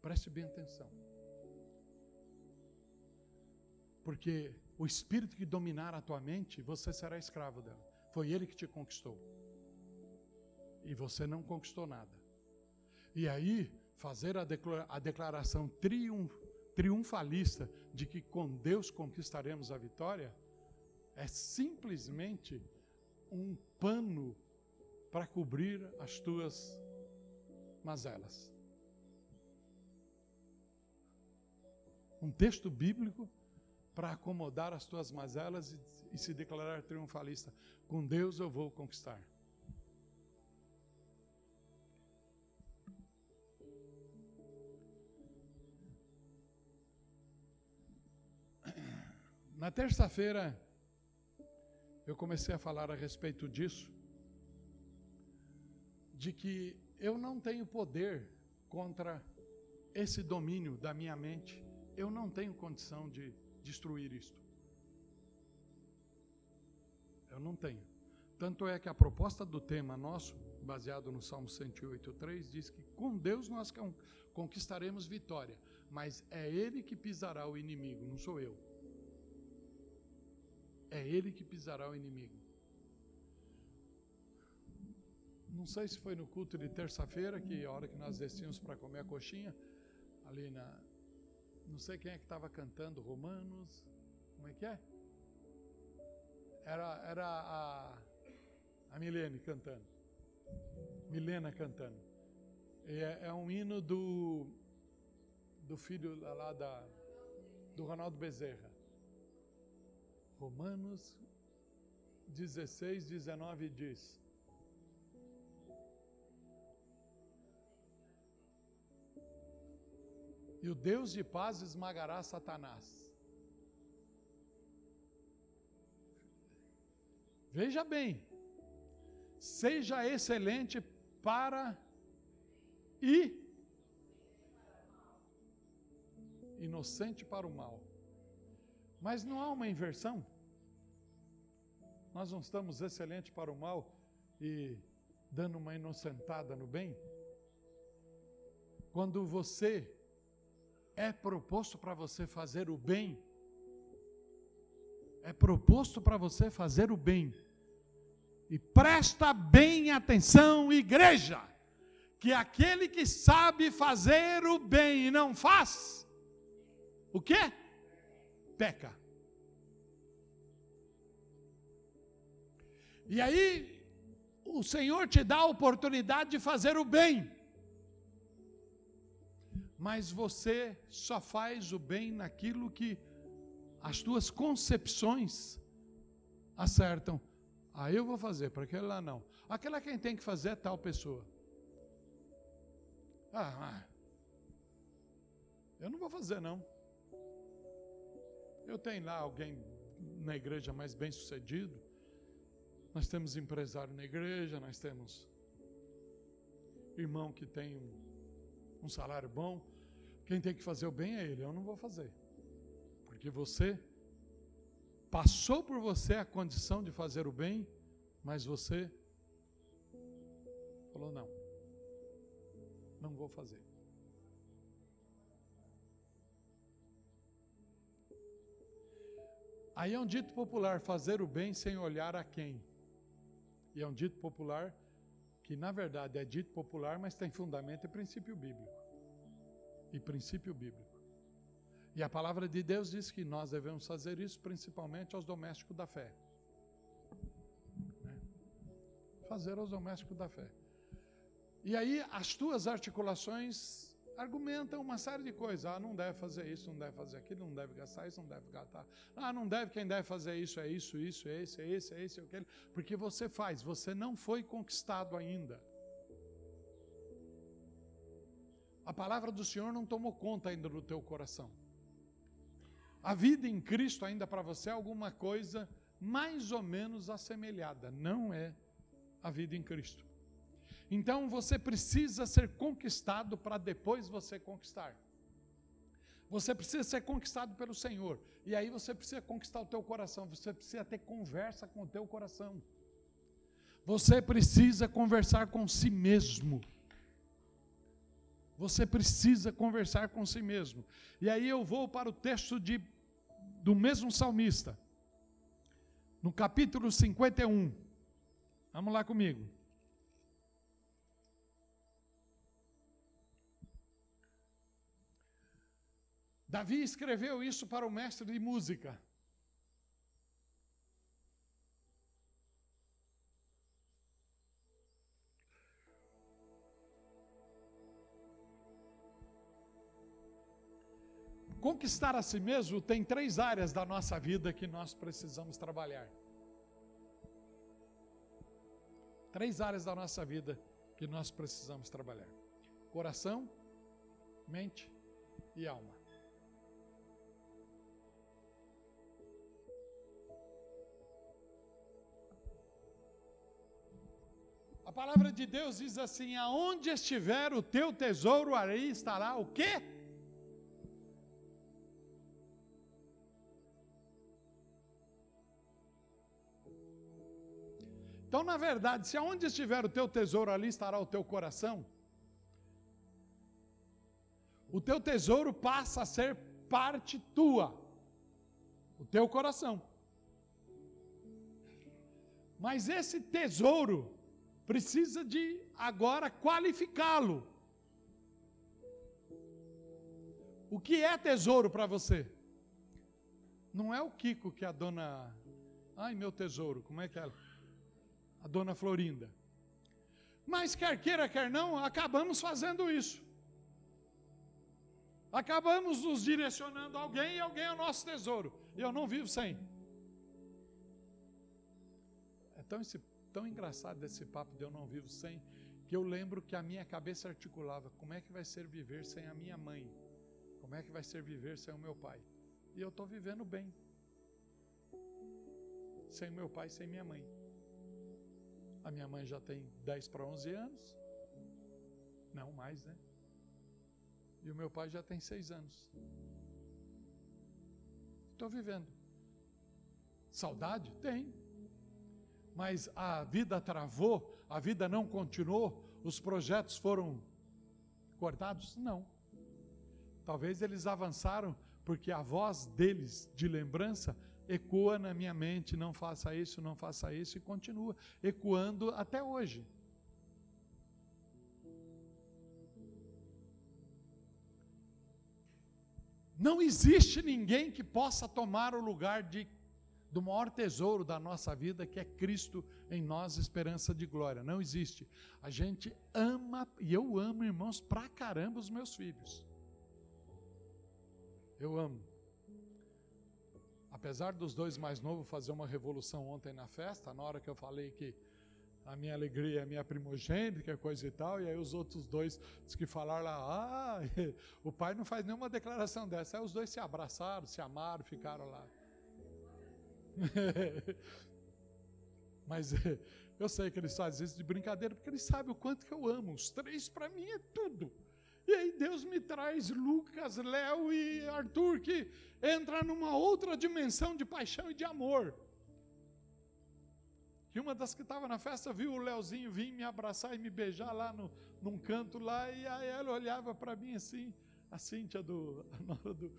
Preste bem atenção. Porque o espírito que dominar a tua mente, você será escravo dela. Foi ele que te conquistou. e você não conquistou nada. E aí, fazer a, declaração triunf, triunfalista de que com Deus conquistaremos a vitória é simplesmente um pano para cobrir as tuas mazelas. Um texto bíblico para acomodar as tuas mazelas e, e se declarar triunfalista. Com Deus eu vou conquistar. Na terça-feira, eu comecei a falar a respeito disso, de que eu não tenho poder contra esse domínio da minha mente, eu não tenho condição de destruir isto. Eu não tenho. Tanto é que a proposta do tema nosso, baseado no Salmo 108:3, diz que com Deus nós conquistaremos vitória, mas é Ele que pisará o inimigo, não sou eu. É Ele que pisará o inimigo. Não sei se foi no culto de terça-feira, que a hora que nós descíamos para comer a coxinha, ali na. Não sei quem é que estava cantando, Romanos. Como é que é? Era, era a, a Milene cantando. Milena cantando. É, é, um hino do, do filho lá da, do Ronaldo Bezerra. Romanos 16, 19 diz: E o Deus de paz esmagará Satanás. Veja bem, seja excelente para e inocente para o mal. Mas não há uma inversão? Nós não estamos excelentes para o mal e dando uma inocentada no bem? Quando você é proposto para você fazer o bem, é proposto para você fazer o bem. E presta bem atenção, igreja, que aquele que sabe fazer o bem e não faz, o quê? Peca. E aí, o Senhor te dá a oportunidade de fazer o bem. Mas você só faz o bem naquilo que as tuas concepções acertam. Ah, eu vou fazer, para aquele lá não. Aquela quem tem que fazer é tal pessoa. Ah, ah, eu não vou fazer não. Eu tenho lá alguém na igreja mais bem sucedido. Nós temos empresário na igreja, nós temos irmão que tem um, um salário bom. Quem tem que fazer o bem é ele, eu não vou fazer. Porque você passou por você a condição de fazer o bem, mas você falou: não, não vou fazer. Aí é um dito popular: fazer o bem sem olhar a quem. E é um dito popular que, na verdade, é dito popular, mas tem fundamento e princípio bíblico. E princípio bíblico. E a palavra de Deus diz que nós devemos fazer isso principalmente aos domésticos da fé. Né? Fazer aos domésticos da fé. E aí as tuas articulações argumentam uma série de coisas. Ah, não deve fazer isso, não deve fazer aquilo, não deve gastar isso, não deve gastar. Ah, não deve, quem deve fazer isso é isso, isso, é esse, é esse, é esse, é aquele. Porque você faz, você não foi conquistado ainda. A palavra do Senhor não tomou conta ainda do teu coração. A vida em Cristo ainda para você é alguma coisa mais ou menos assemelhada, não é a vida em Cristo. Então você precisa ser conquistado para depois você conquistar. Você precisa ser conquistado pelo Senhor. E aí você precisa conquistar o teu coração, você precisa ter conversa com o teu coração. Você precisa conversar com si mesmo. Você precisa conversar com si mesmo. E aí eu vou para o texto de, do mesmo salmista, no capítulo 51. Vamos lá comigo. Davi escreveu isso para o mestre de música. Conquistar a si mesmo tem três áreas da nossa vida que nós precisamos trabalhar. Três áreas da nossa vida que nós precisamos trabalhar: coração, mente e alma. A palavra de Deus diz assim: aonde estiver o teu tesouro, aí estará o quê? Então, na verdade, se aonde estiver o teu tesouro, ali estará o teu coração. O teu tesouro passa a ser parte tua, o teu coração. Mas esse tesouro precisa de agora qualificá-lo. O que é tesouro para você? Não é o Kiko que a dona. Ai, meu tesouro, como é que é? a dona Florinda. Mas quer queira, quer não, acabamos fazendo isso. Acabamos nos direcionando a alguém e alguém é o nosso tesouro. E eu não vivo sem. É tão, esse, tão engraçado esse papo de eu não vivo sem, que eu lembro que a minha cabeça articulava: como é que vai ser viver sem a minha mãe? Como é que vai ser viver sem o meu pai? E eu estou vivendo bem. Sem meu pai, sem minha mãe. A minha mãe já tem 10 para 11 anos. Não mais, né? E o meu pai já tem 6 anos. Estou vivendo. Saudade? Tem. Mas a vida travou, a vida não continuou, os projetos foram cortados? Não. Talvez eles avançaram porque a voz deles de lembrança ecoa na minha mente, não faça isso, não faça isso, e continua ecoando até hoje. Não existe ninguém que possa tomar o lugar de, do maior tesouro da nossa vida, que é Cristo em nós, esperança de glória. Não existe. A gente ama, e eu amo, irmãos, pra caramba os meus filhos. Eu amo. Apesar dos dois mais novos fazer uma revolução ontem na festa, na hora que eu falei que a minha alegria é a minha primogênita, coisa e tal, e aí os outros dois que falaram lá, ah, o pai não faz nenhuma declaração dessa. Aí os dois se abraçaram, se amaram, ficaram lá. Mas eu sei que eles fazem isso de brincadeira, porque eles sabem o quanto que eu amo. Os três para mim é tudo. E aí Deus me traz Lucas, Léo e Arthur, que entra numa outra dimensão de paixão e de amor. E uma das que estava na festa viu o Leozinho vir me abraçar e me beijar lá no, num canto lá, e aí ela olhava para mim assim, a Cíntia do, a nora do,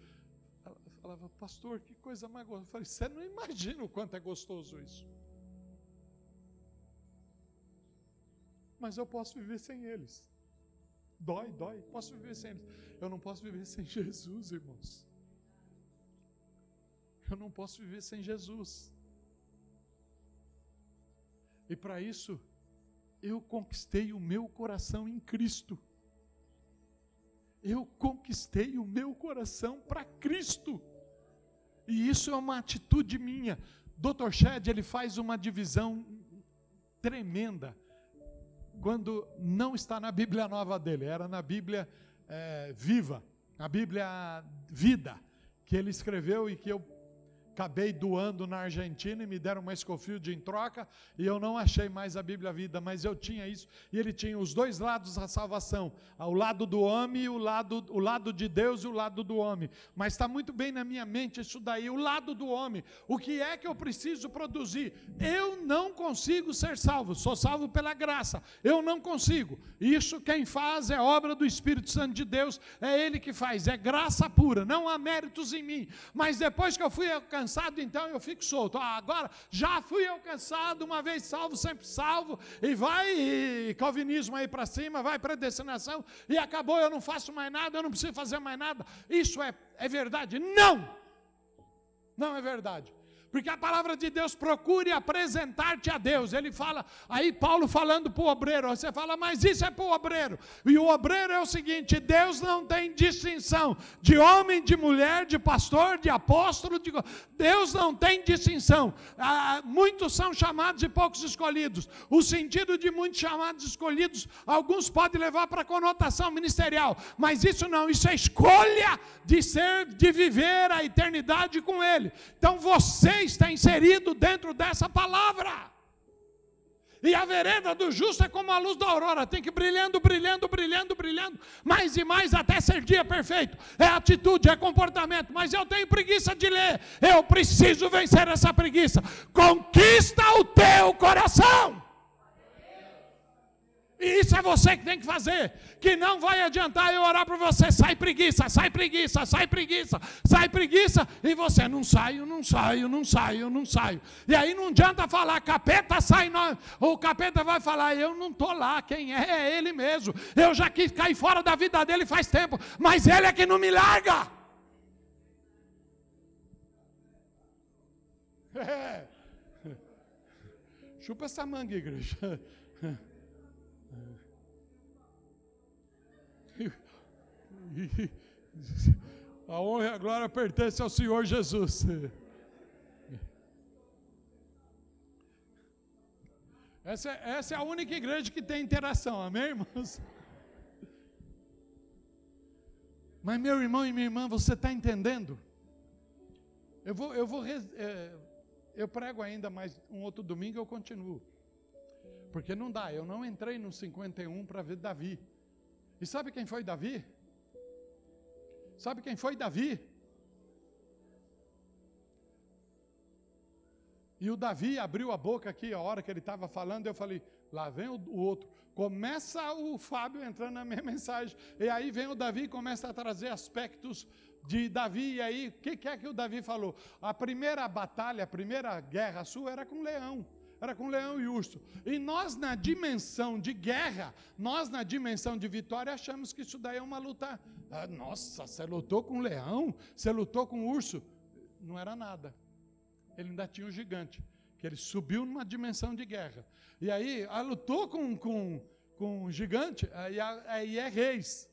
falava, pastor, que coisa mais gostosa. Eu falei, você não imagina o quanto é gostoso isso. Mas eu posso viver sem eles. Dói, dói. Posso viver sem eles. Eu não posso viver sem Jesus, irmãos. Eu não posso viver sem Jesus. E para isso, eu conquistei o meu coração em Cristo. Eu conquistei o meu coração para Cristo. E isso é uma atitude minha. Dr. Shed, ele faz uma divisão tremenda quando não está na Bíblia nova dele, era na Bíblia é, viva, na Bíblia vida, que ele escreveu e que eu acabei doando na Argentina e me deram uma Scofield em troca e eu não achei mais a Bíblia Vida, mas eu tinha isso e ele tinha os dois lados da salvação, o lado do homem, o lado, o lado de Deus e o lado do homem. Mas está muito bem na minha mente isso daí, o lado do homem. O que é que eu preciso produzir? Eu não consigo ser salvo, sou salvo pela graça. Eu não consigo. Isso quem faz é obra do Espírito Santo de Deus, é ele que faz, é graça pura, não há méritos em mim. Mas depois que eu fui alcançado cansado, então eu fico solto. Ah, agora já fui alcançado, uma vez salvo, sempre salvo, e vai e calvinismo aí para cima, vai predestinação, e acabou, eu não faço mais nada, eu não preciso fazer mais nada. Isso é, é verdade? Não! Não é verdade. Porque a palavra de Deus procure apresentar-te a Deus. Ele fala, aí Paulo falando para o obreiro, você fala, mas isso é para o obreiro. E o obreiro é o seguinte: Deus não tem distinção de homem, de mulher, de pastor, de apóstolo. De... Deus não tem distinção. Ah, muitos são chamados e poucos escolhidos. O sentido de muitos chamados escolhidos, alguns podem levar para conotação ministerial, mas isso não, isso é escolha de ser, de viver a eternidade com Ele. Então você está inserido dentro dessa palavra. E a vereda do justo é como a luz da aurora, tem que ir brilhando, brilhando, brilhando, brilhando, mais e mais até ser dia perfeito. É atitude, é comportamento, mas eu tenho preguiça de ler. Eu preciso vencer essa preguiça. Conquista o teu coração. E isso é você que tem que fazer. Que não vai adiantar eu orar para você. Sai preguiça, sai preguiça, sai preguiça, sai preguiça. E você não saio, não saio, não saio, não saio. E aí não adianta falar, capeta sai. Não. O capeta vai falar, eu não estou lá. Quem é? É ele mesmo. Eu já quis cair fora da vida dele faz tempo. Mas ele é que não me larga. É. Chupa essa manga, igreja. A honra e a glória pertencem ao Senhor Jesus. Essa, é, essa é a única igreja que tem interação, amém, irmãos? Mas, meu irmão e minha irmã, você está entendendo? Eu vou, eu vou, é, eu prego ainda mais um outro domingo, eu continuo. Porque não dá, eu não entrei no 51 para ver Davi. E sabe quem foi Davi? Sabe quem foi Davi? E o Davi abriu a boca aqui, a hora que ele estava falando, eu falei, lá vem o, outro. Começa o Fábio entrando na minha mensagem. E aí vem o Davi e começa a trazer aspectos de Davi. E aí, o que, que é que o Davi falou? A primeira batalha, a primeira guerra sua era com leão era com leão e urso. E nós, na dimensão de guerra, nós, na dimensão de vitória, achamos que isso daí é uma luta. Ah, nossa, você lutou com leão? Você lutou com urso? Não era nada. Ele ainda tinha um gigante, que ele subiu numa dimensão de guerra. E aí, ah, lutou com, com, com um gigante, aí, é reis.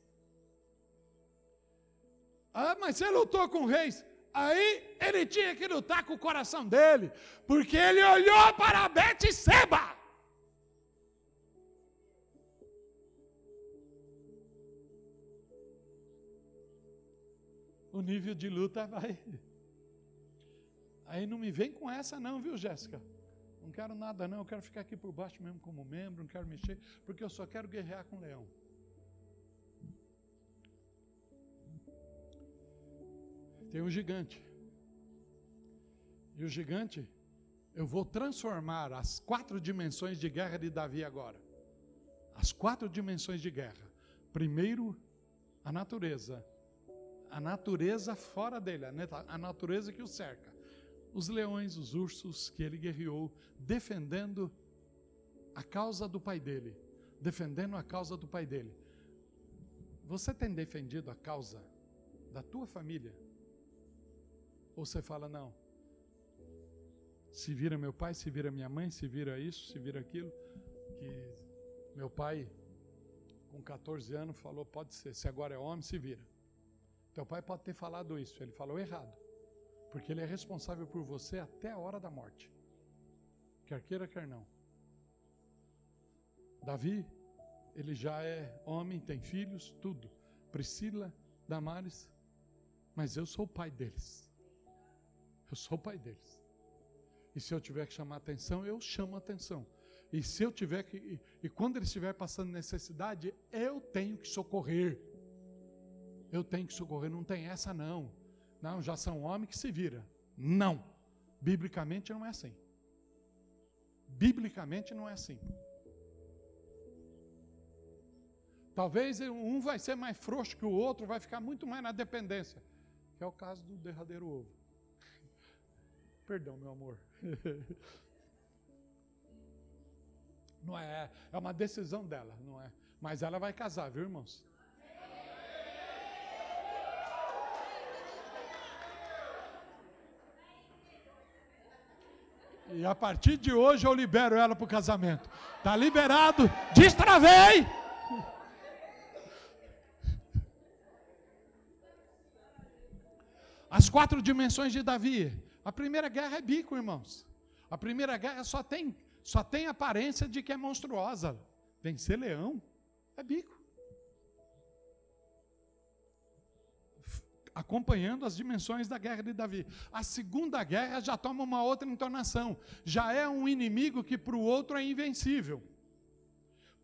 Ah, mas você lutou com reis? Aí ele tinha que lutar com o coração dele, porque ele olhou para Betseba. O nível de luta vai. Aí não me vem com essa, não, viu, Jéssica? Não quero nada, não. Eu quero ficar aqui por baixo mesmo como membro, não quero mexer, porque eu só quero guerrear com o leão. Tem um gigante. E o gigante, eu vou transformar as quatro dimensões de guerra de Davi agora. As quatro dimensões de guerra. Primeiro, a natureza. A natureza fora dele, a natureza que o cerca. Os leões, os ursos que ele guerreou, defendendo a causa do pai dele. Defendendo a causa do pai dele. Você tem defendido a causa da tua família? Ou você fala, não, se vira meu pai, se vira minha mãe, se vira isso, se vira aquilo, que meu pai, com 14 anos, falou, pode ser, se agora é homem, se vira. Teu pai pode ter falado isso, ele falou errado, porque ele é responsável por você até a hora da morte, quer queira, quer não. Davi, ele já é homem, tem filhos, tudo. Priscila, Damares, mas eu sou o pai deles. Eu sou o pai deles. E se eu tiver que chamar atenção, eu chamo atenção. E se eu tiver que. E, e quando eles estiver passando necessidade, eu tenho que socorrer. Eu tenho que socorrer. Não tem essa, não. Não, já são homens que se vira. Não. Biblicamente não é assim. Biblicamente não é assim. Talvez um vai ser mais frouxo que o outro, vai ficar muito mais na dependência. Que é o caso do derradeiro ovo. Perdão, meu amor. Não é, é uma decisão dela, não é? Mas ela vai casar, viu, irmãos? E a partir de hoje eu libero ela para o casamento. Está liberado. Destravei! As quatro dimensões de Davi. A primeira guerra é bico, irmãos. A primeira guerra só tem, só tem aparência de que é monstruosa. Vencer leão é bico. acompanhando as dimensões da guerra de Davi. A segunda guerra já toma uma outra entonação. Já é um inimigo que para o outro é invencível.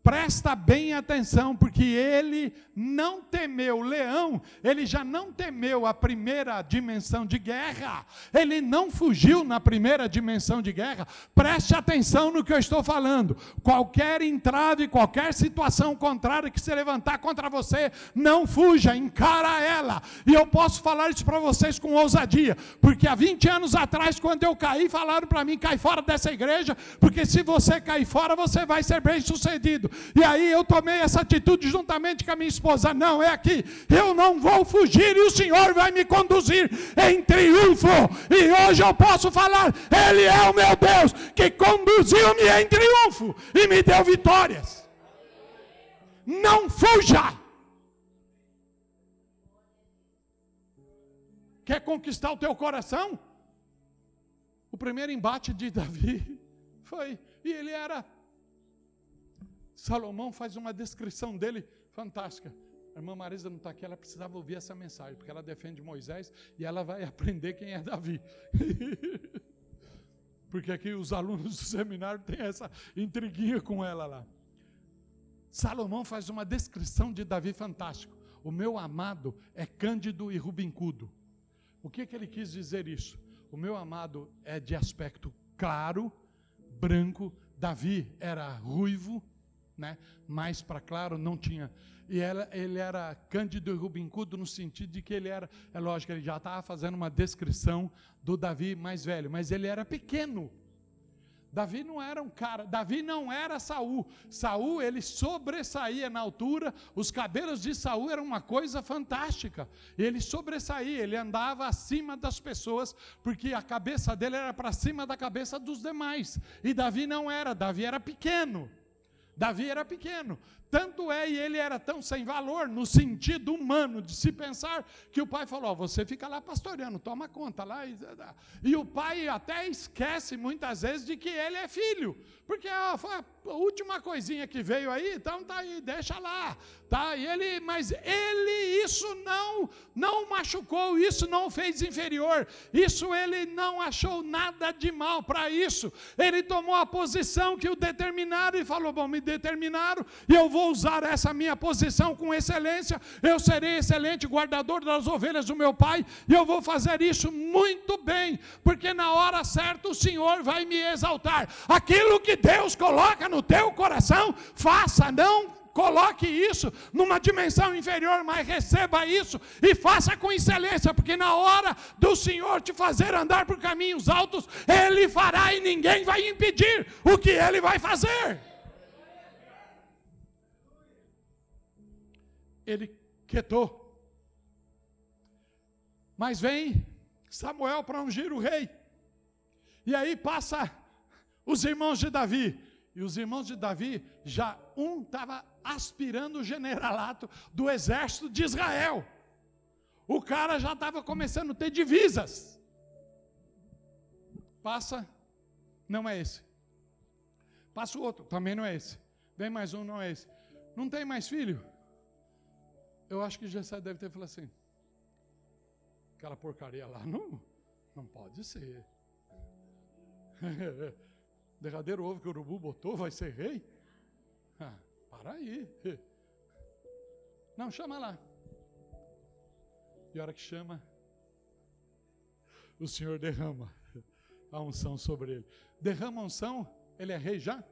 Presta bem atenção, porque ele não temeu leão, ele já não temeu a primeira dimensão de guerra, ele não fugiu na primeira dimensão de guerra. Preste atenção no que eu estou falando. Qualquer entrave, qualquer situação contrária que se levantar contra você, não fuja, encara ela. E eu posso falar isso para vocês com ousadia, porque há 20 anos atrás, quando eu caí, falaram para mim: cai fora dessa igreja, porque se você cair fora, você vai ser bem sucedido. E aí eu tomei essa atitude juntamente com a minha esposa. Não, é aqui. Eu não vou fugir e o Senhor vai me conduzir em triunfo. E hoje eu posso falar: Ele é o meu Deus que conduziu-me em triunfo e me deu vitórias. Não fuja. Quer conquistar o teu coração? O primeiro embate de Davi foi, e ele era Salomão faz uma descrição dele fantástica. A irmã Marisa não está aqui, ela precisava ouvir essa mensagem, porque ela defende Moisés e ela vai aprender quem é Davi. porque aqui os alunos do seminário têm essa intriguinha com ela lá. Salomão faz uma descrição de Davi fantástico. O meu amado é cândido e rubincudo. O que, que ele quis dizer isso? O meu amado é de aspecto claro, branco. Davi era ruivo, né? mais para claro, não tinha. E ela, ele era cândido e rubincudo no sentido de que ele era, é lógico, ele já estava fazendo uma descrição do Davi mais velho, mas ele era pequeno. Davi não era um cara, Davi não era Saul. Saul, ele sobressaía na altura, os cabelos de Saul eram uma coisa fantástica. Ele sobressaía, ele andava acima das pessoas, porque a cabeça dele era para cima da cabeça dos demais. E Davi não era, Davi era pequeno. Davi era pequeno, tanto é, e ele era tão sem valor, no sentido humano de se pensar, que o pai falou: oh, você fica lá pastoreando, toma conta lá. E, o pai até esquece muitas vezes de que ele é filho, porque foi a última coisinha que veio aí, então tá aí, deixa lá. Tá? E ele, mas ele isso não não machucou, isso não fez inferior, isso ele não achou nada de mal para isso. Ele tomou a posição que o determinaram e falou: bom, me determinaram, e eu usar essa minha posição com excelência, eu serei excelente guardador das ovelhas do meu pai, e eu vou fazer isso muito bem, porque na hora certa o Senhor vai me exaltar. Aquilo que Deus coloca no teu coração, faça, não coloque isso numa dimensão inferior, mas receba isso e faça com excelência, porque na hora do Senhor te fazer andar por caminhos altos, Ele fará e ninguém vai impedir o que Ele vai fazer. Ele quietou. Mas vem Samuel para ungir o rei. E aí passa os irmãos de Davi. E os irmãos de Davi, já um estava aspirando o generalato do exército de Israel. O cara já estava começando a ter divisas. Passa, não é esse. Passa o outro, também não é esse. Vem mais um, não é esse. Não tem mais filho? Eu acho que Jessé deve ter falado assim: aquela porcaria lá não, não pode ser. Derradeiro ovo que o urubu botou vai ser rei? Ah, para aí. Não, chama lá. E a hora que chama, o Senhor derrama a unção sobre ele. Derrama a unção, ele é rei já?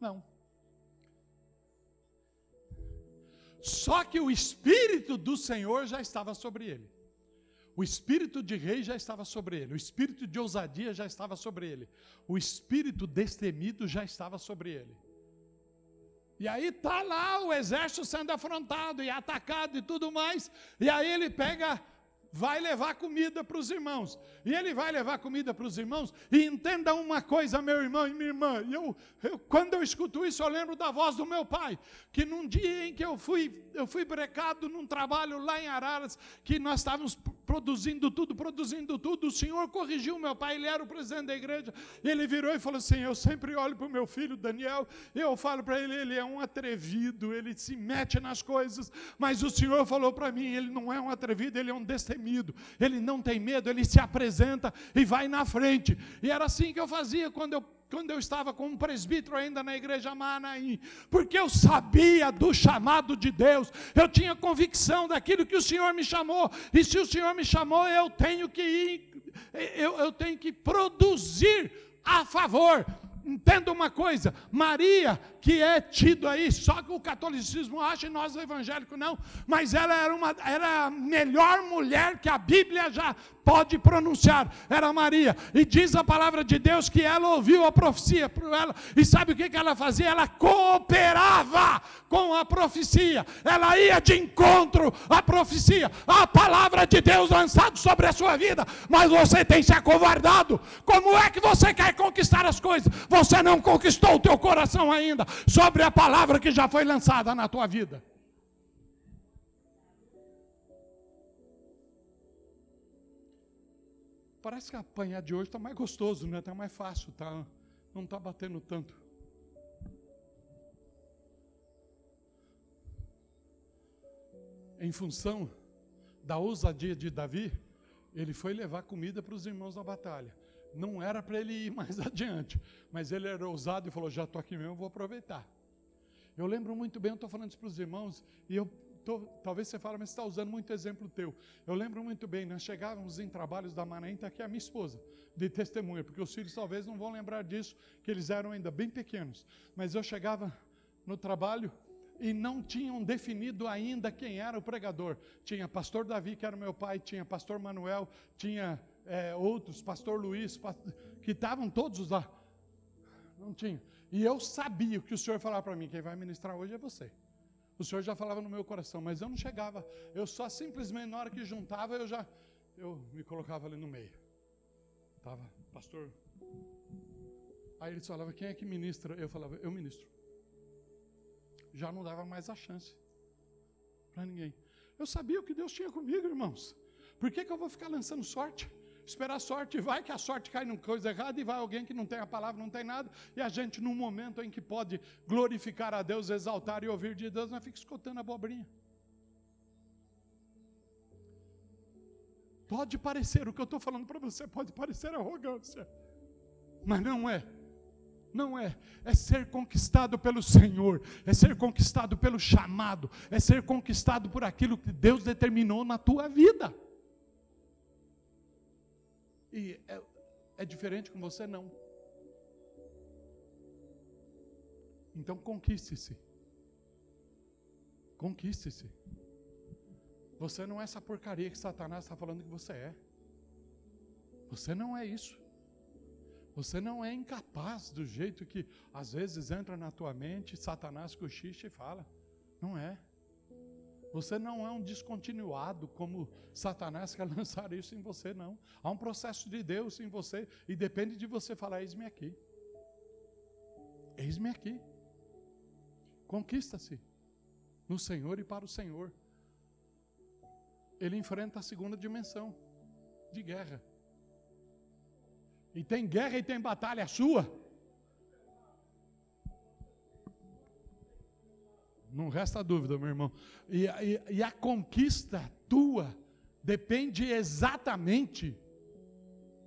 Não. Só que o Espírito do Senhor já estava sobre ele. O espírito de rei já estava sobre ele, o espírito de ousadia já estava sobre ele, o espírito destemido já estava sobre ele. E aí tá lá o exército sendo afrontado e atacado e tudo mais, e aí ele pega vai levar comida para os irmãos. E ele vai levar comida para os irmãos. E entenda uma coisa, meu irmão e minha irmã. Eu, eu, quando eu escuto isso, eu lembro da voz do meu pai. Que num dia em que eu fui, eu fui brecado num trabalho lá em Araras, que nós estávamos produzindo tudo, produzindo tudo. O Senhor corrigiu meu pai, ele era o presidente da igreja. Ele virou e falou assim: Eu sempre olho para o meu filho Daniel, eu falo para ele: ele é um atrevido, ele se mete nas coisas. Mas o Senhor falou para mim: ele não é um atrevido, ele é um destemido. Ele não tem medo, ele se apresenta e vai na frente. E era assim que eu fazia quando eu quando eu estava como presbítero ainda na igreja Manaim, porque eu sabia do chamado de Deus, eu tinha convicção daquilo que o Senhor me chamou, e se o Senhor me chamou, eu tenho que ir, eu, eu tenho que produzir a favor. Entenda uma coisa, Maria, que é tido aí, só que o catolicismo acha e nós evangélicos não, mas ela era, uma, era a melhor mulher que a Bíblia já pode pronunciar, era Maria. E diz a palavra de Deus que ela ouviu a profecia por ela, e sabe o que, que ela fazia? Ela cooperava com a profecia, ela ia de encontro à profecia, a palavra de Deus lançada sobre a sua vida, mas você tem se acovardado. Como é que você quer conquistar as coisas? Você não conquistou o teu coração ainda sobre a palavra que já foi lançada na tua vida. Parece que apanhar de hoje está mais gostoso, né? Está mais fácil, tá? não está batendo tanto. Em função da ousadia de Davi, ele foi levar comida para os irmãos da batalha. Não era para ele ir mais adiante, mas ele era ousado e falou: Já estou aqui mesmo, vou aproveitar. Eu lembro muito bem, eu estou falando isso para os irmãos, e eu tô, talvez você fale, mas está usando muito exemplo teu. Eu lembro muito bem, nós chegávamos em trabalhos da Manaim, está aqui a minha esposa, de testemunha, porque os filhos talvez não vão lembrar disso, que eles eram ainda bem pequenos. Mas eu chegava no trabalho e não tinham definido ainda quem era o pregador. Tinha pastor Davi, que era meu pai, tinha pastor Manuel, tinha é, outros, pastor Luiz, que estavam todos lá. Não tinha. E eu sabia que o senhor falava para mim: quem vai ministrar hoje é você. O Senhor já falava no meu coração, mas eu não chegava. Eu só simplesmente, na hora que juntava, eu já eu me colocava ali no meio. Tava, pastor. Aí eles falavam, quem é que ministra? Eu falava, eu ministro. Já não dava mais a chance para ninguém. Eu sabia o que Deus tinha comigo, irmãos. Por que, que eu vou ficar lançando sorte? Esperar a sorte, vai que a sorte cai numa coisa errada e vai alguém que não tem a palavra, não tem nada, e a gente, num momento em que pode glorificar a Deus, exaltar e ouvir de Deus, não fica escutando abobrinha. Pode parecer, o que eu estou falando para você pode parecer arrogância, mas não é. Não é, é ser conquistado pelo Senhor, é ser conquistado pelo chamado, é ser conquistado por aquilo que Deus determinou na tua vida. E é, é diferente com você? Não. Então conquiste-se. Conquiste-se. Você não é essa porcaria que Satanás está falando que você é. Você não é isso. Você não é incapaz do jeito que às vezes entra na tua mente, Satanás cochicha e fala. Não é. Você não é um descontinuado como Satanás quer lançar isso em você, não. Há um processo de Deus em você e depende de você falar: eis-me aqui. Eis-me aqui. Conquista-se no Senhor e para o Senhor. Ele enfrenta a segunda dimensão de guerra. E tem guerra e tem batalha sua. Não resta dúvida, meu irmão. E, e, e a conquista tua depende exatamente,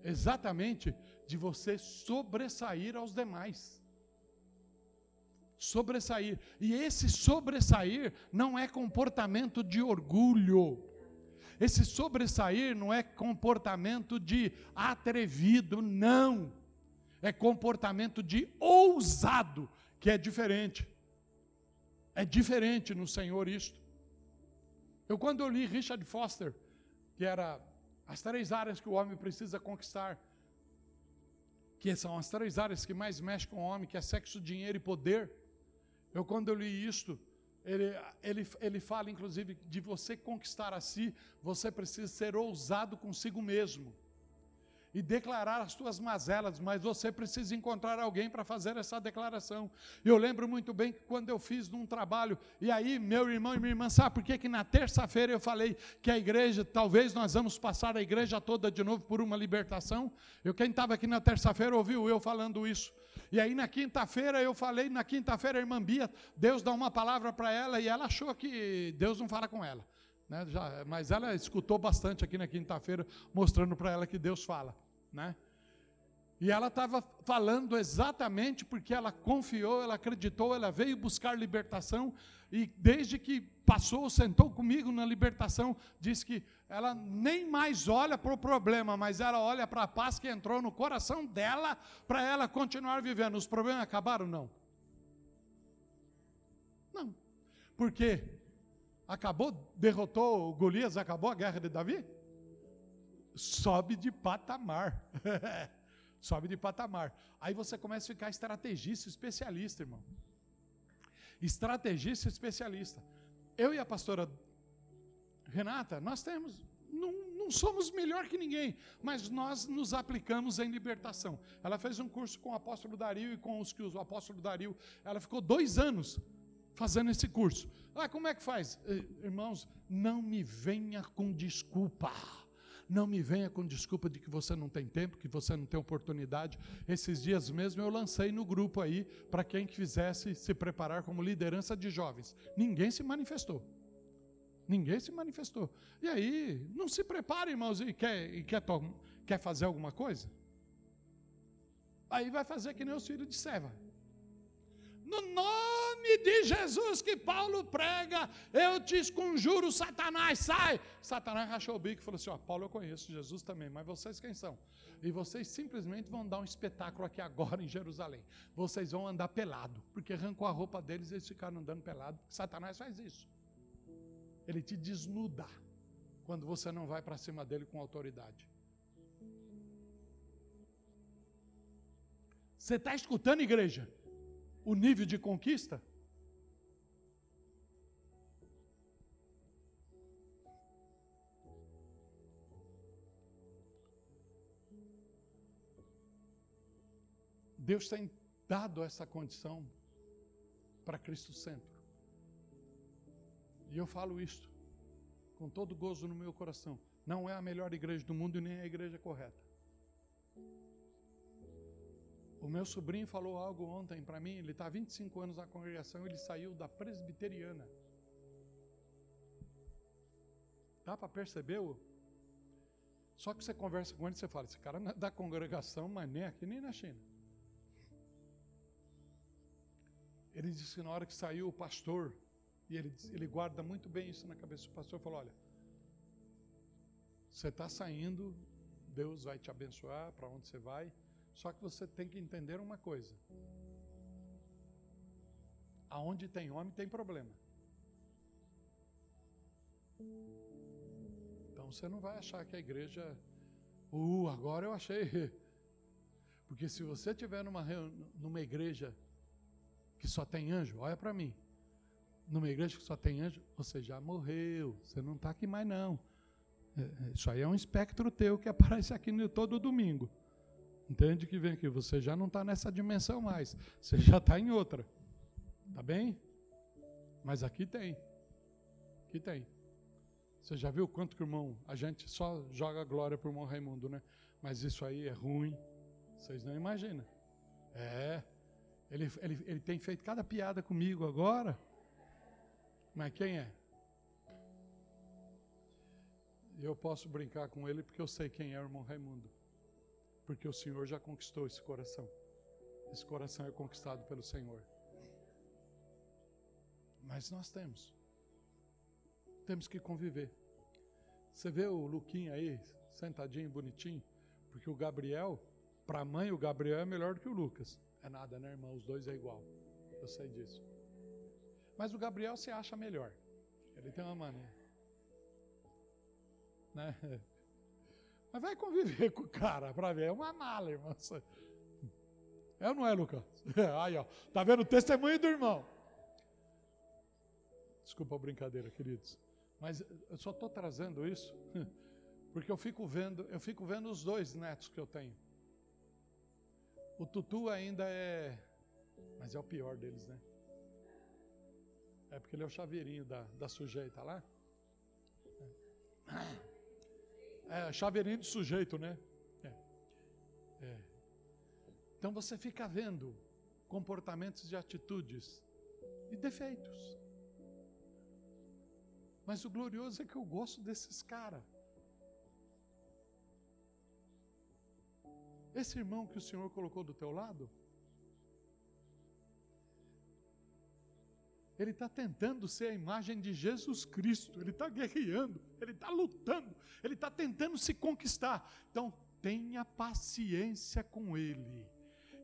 exatamente de você sobressair aos demais. Sobressair. E esse sobressair não é comportamento de orgulho. Esse sobressair não é comportamento de atrevido, não. É comportamento de ousado, que é diferente. É diferente no Senhor isto. Eu quando eu li Richard Foster, que era As três áreas que o homem precisa conquistar, que são as três áreas que mais mexem com o homem, que é sexo, dinheiro e poder. Eu, quando eu li isto, ele, ele, ele fala, inclusive, de você conquistar a si, você precisa ser ousado consigo mesmo e declarar as tuas mazelas, mas você precisa encontrar alguém para fazer essa declaração. Eu lembro muito bem que quando eu fiz num trabalho, e aí meu irmão e minha irmã, sabe por que, que na terça-feira eu falei que a igreja, talvez nós vamos passar a igreja toda de novo por uma libertação? Eu, quem estava aqui na terça-feira ouviu eu falando isso. E aí na quinta-feira eu falei, na quinta-feira a irmã Bia, Deus dá uma palavra para ela e ela achou que Deus não fala com ela. Né? Já, mas ela escutou bastante aqui na quinta-feira, mostrando para ela que Deus fala. Né? E ela estava falando exatamente porque ela confiou, ela acreditou, ela veio buscar libertação e desde que passou, sentou comigo na libertação, disse que ela nem mais olha para o problema, mas ela olha para a paz que entrou no coração dela para ela continuar vivendo. Os problemas acabaram? Não. Não. Porque acabou, derrotou Golias, acabou a guerra de Davi? Sobe de patamar. Sobe de patamar. Aí você começa a ficar estrategista, especialista, irmão estrategista especialista. Eu e a pastora Renata, nós temos, não, não, somos melhor que ninguém, mas nós nos aplicamos em libertação. Ela fez um curso com o apóstolo Dario e com os que o apóstolo Dario, ela ficou dois anos fazendo esse curso. Ah, como é que faz? Eh, irmãos, não me venha com desculpa. Não me venha com desculpa de que você não tem tempo, que você não tem oportunidade. Esses dias mesmo eu lancei no grupo aí para quem quisesse se preparar como liderança de jovens. Ninguém se manifestou. Ninguém se manifestou. E aí, não se prepare, irmãos, e quer, e quer, quer fazer alguma coisa? Aí vai fazer que nem os filhos de Seva. No nome de Jesus que Paulo prega, eu te conjuro, Satanás, sai! Satanás rachou o bico e falou assim: Ó, Paulo eu conheço, Jesus também, mas vocês quem são? E vocês simplesmente vão dar um espetáculo aqui agora em Jerusalém. Vocês vão andar pelado, porque arrancou a roupa deles e eles ficaram andando pelado. Satanás faz isso. Ele te desnuda quando você não vai para cima dele com autoridade. Você está escutando, igreja? O nível de conquista? Deus tem dado essa condição para Cristo Centro. E eu falo isto com todo gozo no meu coração. Não é a melhor igreja do mundo e nem a igreja correta. O meu sobrinho falou algo ontem para mim, ele está há 25 anos na congregação, ele saiu da presbiteriana. Dá para perceber? -o? Só que você conversa com ele você fala, esse cara é da congregação, mas nem aqui nem na China. Ele disse que na hora que saiu o pastor, e ele, ele guarda muito bem isso na cabeça, o pastor falou, olha, você está saindo, Deus vai te abençoar para onde você vai, só que você tem que entender uma coisa: aonde tem homem tem problema. Então você não vai achar que a igreja, uh, agora eu achei. Porque se você tiver numa, numa igreja que só tem anjo, olha para mim. Numa igreja que só tem anjo, você já morreu, você não está aqui mais não. É, é, isso aí é um espectro teu que aparece aqui todo domingo. Entende que vem aqui, você já não está nessa dimensão mais, você já está em outra. Tá bem? Mas aqui tem. Aqui tem. Você já viu quanto que irmão, a gente só joga glória para o irmão Raimundo, né? Mas isso aí é ruim. Vocês não imaginam. É. Ele, ele, ele tem feito cada piada comigo agora. Mas quem é? Eu posso brincar com ele porque eu sei quem é o irmão Raimundo. Porque o Senhor já conquistou esse coração. Esse coração é conquistado pelo Senhor. Mas nós temos. Temos que conviver. Você vê o Luquinha aí, sentadinho, bonitinho? Porque o Gabriel, para a mãe, o Gabriel é melhor do que o Lucas. É nada, né, irmão? Os dois é igual. Eu sei disso. Mas o Gabriel se acha melhor. Ele tem uma mania. Né? Mas vai conviver com o cara para ver. É uma mala, irmão. É ou não é, Lucas? Aí, ó. Tá vendo o testemunho do irmão? Desculpa a brincadeira, queridos. Mas eu só estou trazendo isso porque eu fico vendo, eu fico vendo os dois netos que eu tenho. O Tutu ainda é, mas é o pior deles, né? É porque ele é o chaveirinho da, da sujeita lá. É, chaveirinho de sujeito, né? É. é. Então você fica vendo comportamentos e atitudes e defeitos. Mas o glorioso é que eu gosto desses caras. Esse irmão que o Senhor colocou do teu lado, ele está tentando ser a imagem de Jesus Cristo, ele está guerreando, ele está lutando, ele está tentando se conquistar. Então, tenha paciência com ele.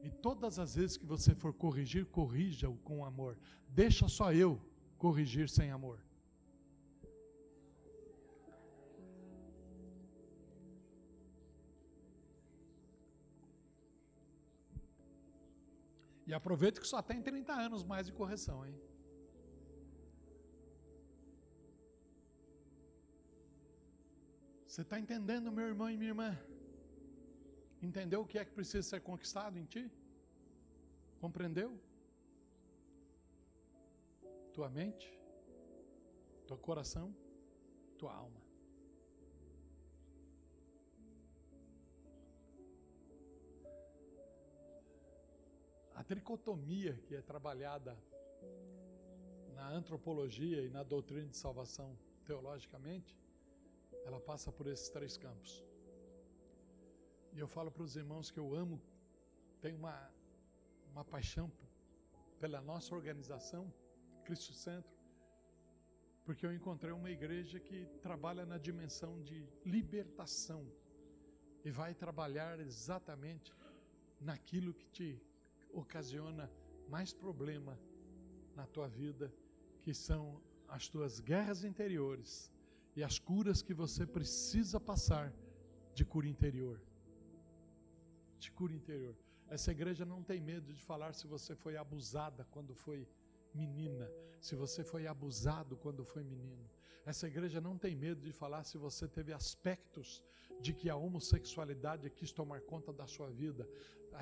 E todas as vezes que você for corrigir, corrija-o com amor. Deixa só eu corrigir sem amor. E aproveita que só tem 30 anos mais de correção, hein? Você está entendendo, meu irmão e minha irmã? Entendeu o que é que precisa ser conquistado em ti? Compreendeu? Tua mente, teu coração, tua alma. A tricotomia que é trabalhada na antropologia e na doutrina de salvação teologicamente, ela passa por esses três campos. E eu falo para os irmãos que eu amo, tenho uma, uma paixão pela nossa organização, Cristo Centro, porque eu encontrei uma igreja que trabalha na dimensão de libertação e vai trabalhar exatamente naquilo que te ocasiona mais problema na tua vida, que são as tuas guerras interiores e as curas que você precisa passar de cura interior. De cura interior. Essa igreja não tem medo de falar se você foi abusada quando foi menina, se você foi abusado quando foi menino. Essa igreja não tem medo de falar se você teve aspectos de que a homossexualidade quis tomar conta da sua vida.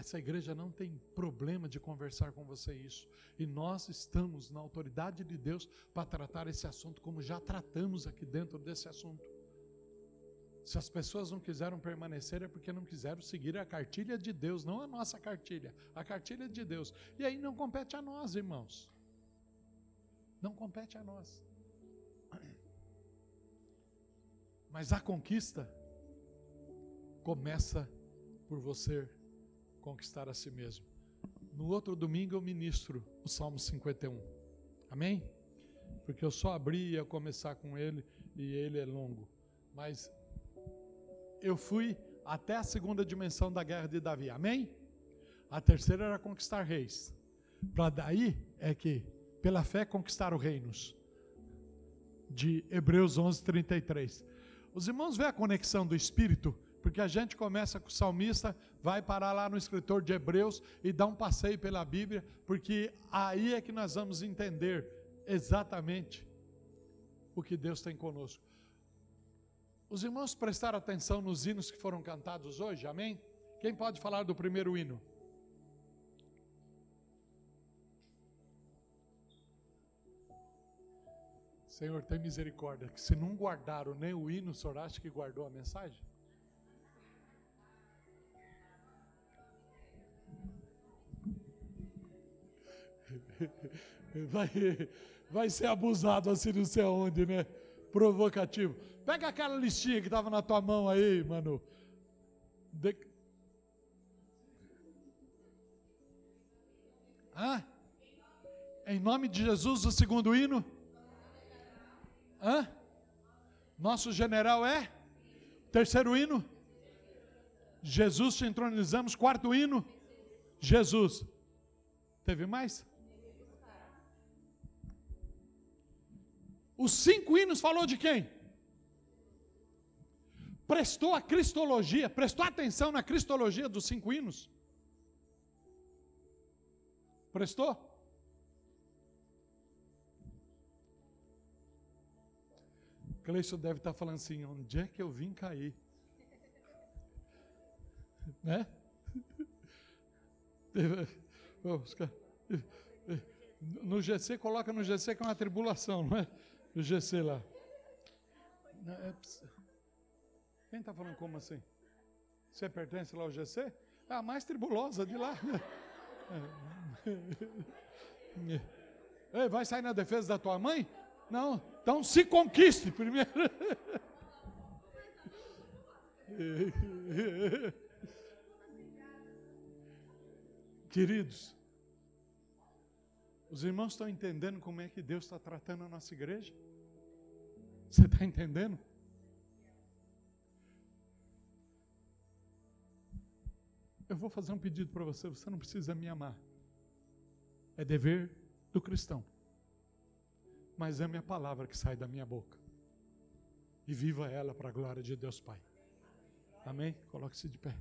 Essa igreja não tem problema de conversar com você isso. E nós estamos na autoridade de Deus para tratar esse assunto como já tratamos aqui dentro desse assunto. Se as pessoas não quiseram permanecer é porque não quiseram seguir a cartilha de Deus, não a nossa cartilha, a cartilha de Deus. E aí não compete a nós, irmãos. Não compete a nós. Mas a conquista começa por você conquistar a si mesmo. No outro domingo eu ministro o Salmo 51. Amém? Porque eu só abri e ia começar com ele e ele é longo. Mas eu fui até a segunda dimensão da guerra de Davi. Amém? A terceira era conquistar reis. Para daí é que, pela fé, conquistaram reinos. De Hebreus 11, 33. Os irmãos vê a conexão do Espírito porque a gente começa com o salmista, vai parar lá no escritor de Hebreus e dá um passeio pela Bíblia, porque aí é que nós vamos entender exatamente o que Deus tem conosco. Os irmãos prestaram atenção nos hinos que foram cantados hoje, amém? Quem pode falar do primeiro hino? Senhor, tem misericórdia, que se não guardaram nem o hino, o senhor acha que guardou a mensagem? vai, vai ser abusado assim não sei aonde, né? Provocativo. Pega aquela listinha que estava na tua mão aí, mano. De... Hã? Em nome de Jesus, o segundo hino? Hã? Nosso general é? Terceiro hino? Jesus te entronizamos. Quarto hino? Jesus. Teve mais? Os cinco hinos falou de quem? Prestou a cristologia, prestou atenção na cristologia dos cinco hinos? Prestou? Cleison deve estar falando assim: onde é que eu vim cair? né? No GC, coloca no GC que é uma tribulação, não é? O GC lá. É Quem está falando como assim? Você pertence lá ao GC? É a mais tribulosa de lá. Ei, vai sair na defesa da tua mãe? Não, então se conquiste primeiro. Queridos, os irmãos estão entendendo como é que Deus está tratando a nossa igreja? Você está entendendo? Eu vou fazer um pedido para você, você não precisa me amar. É dever do cristão. Mas ame a palavra que sai da minha boca. E viva ela para a glória de Deus Pai. Amém? Coloque-se de pé.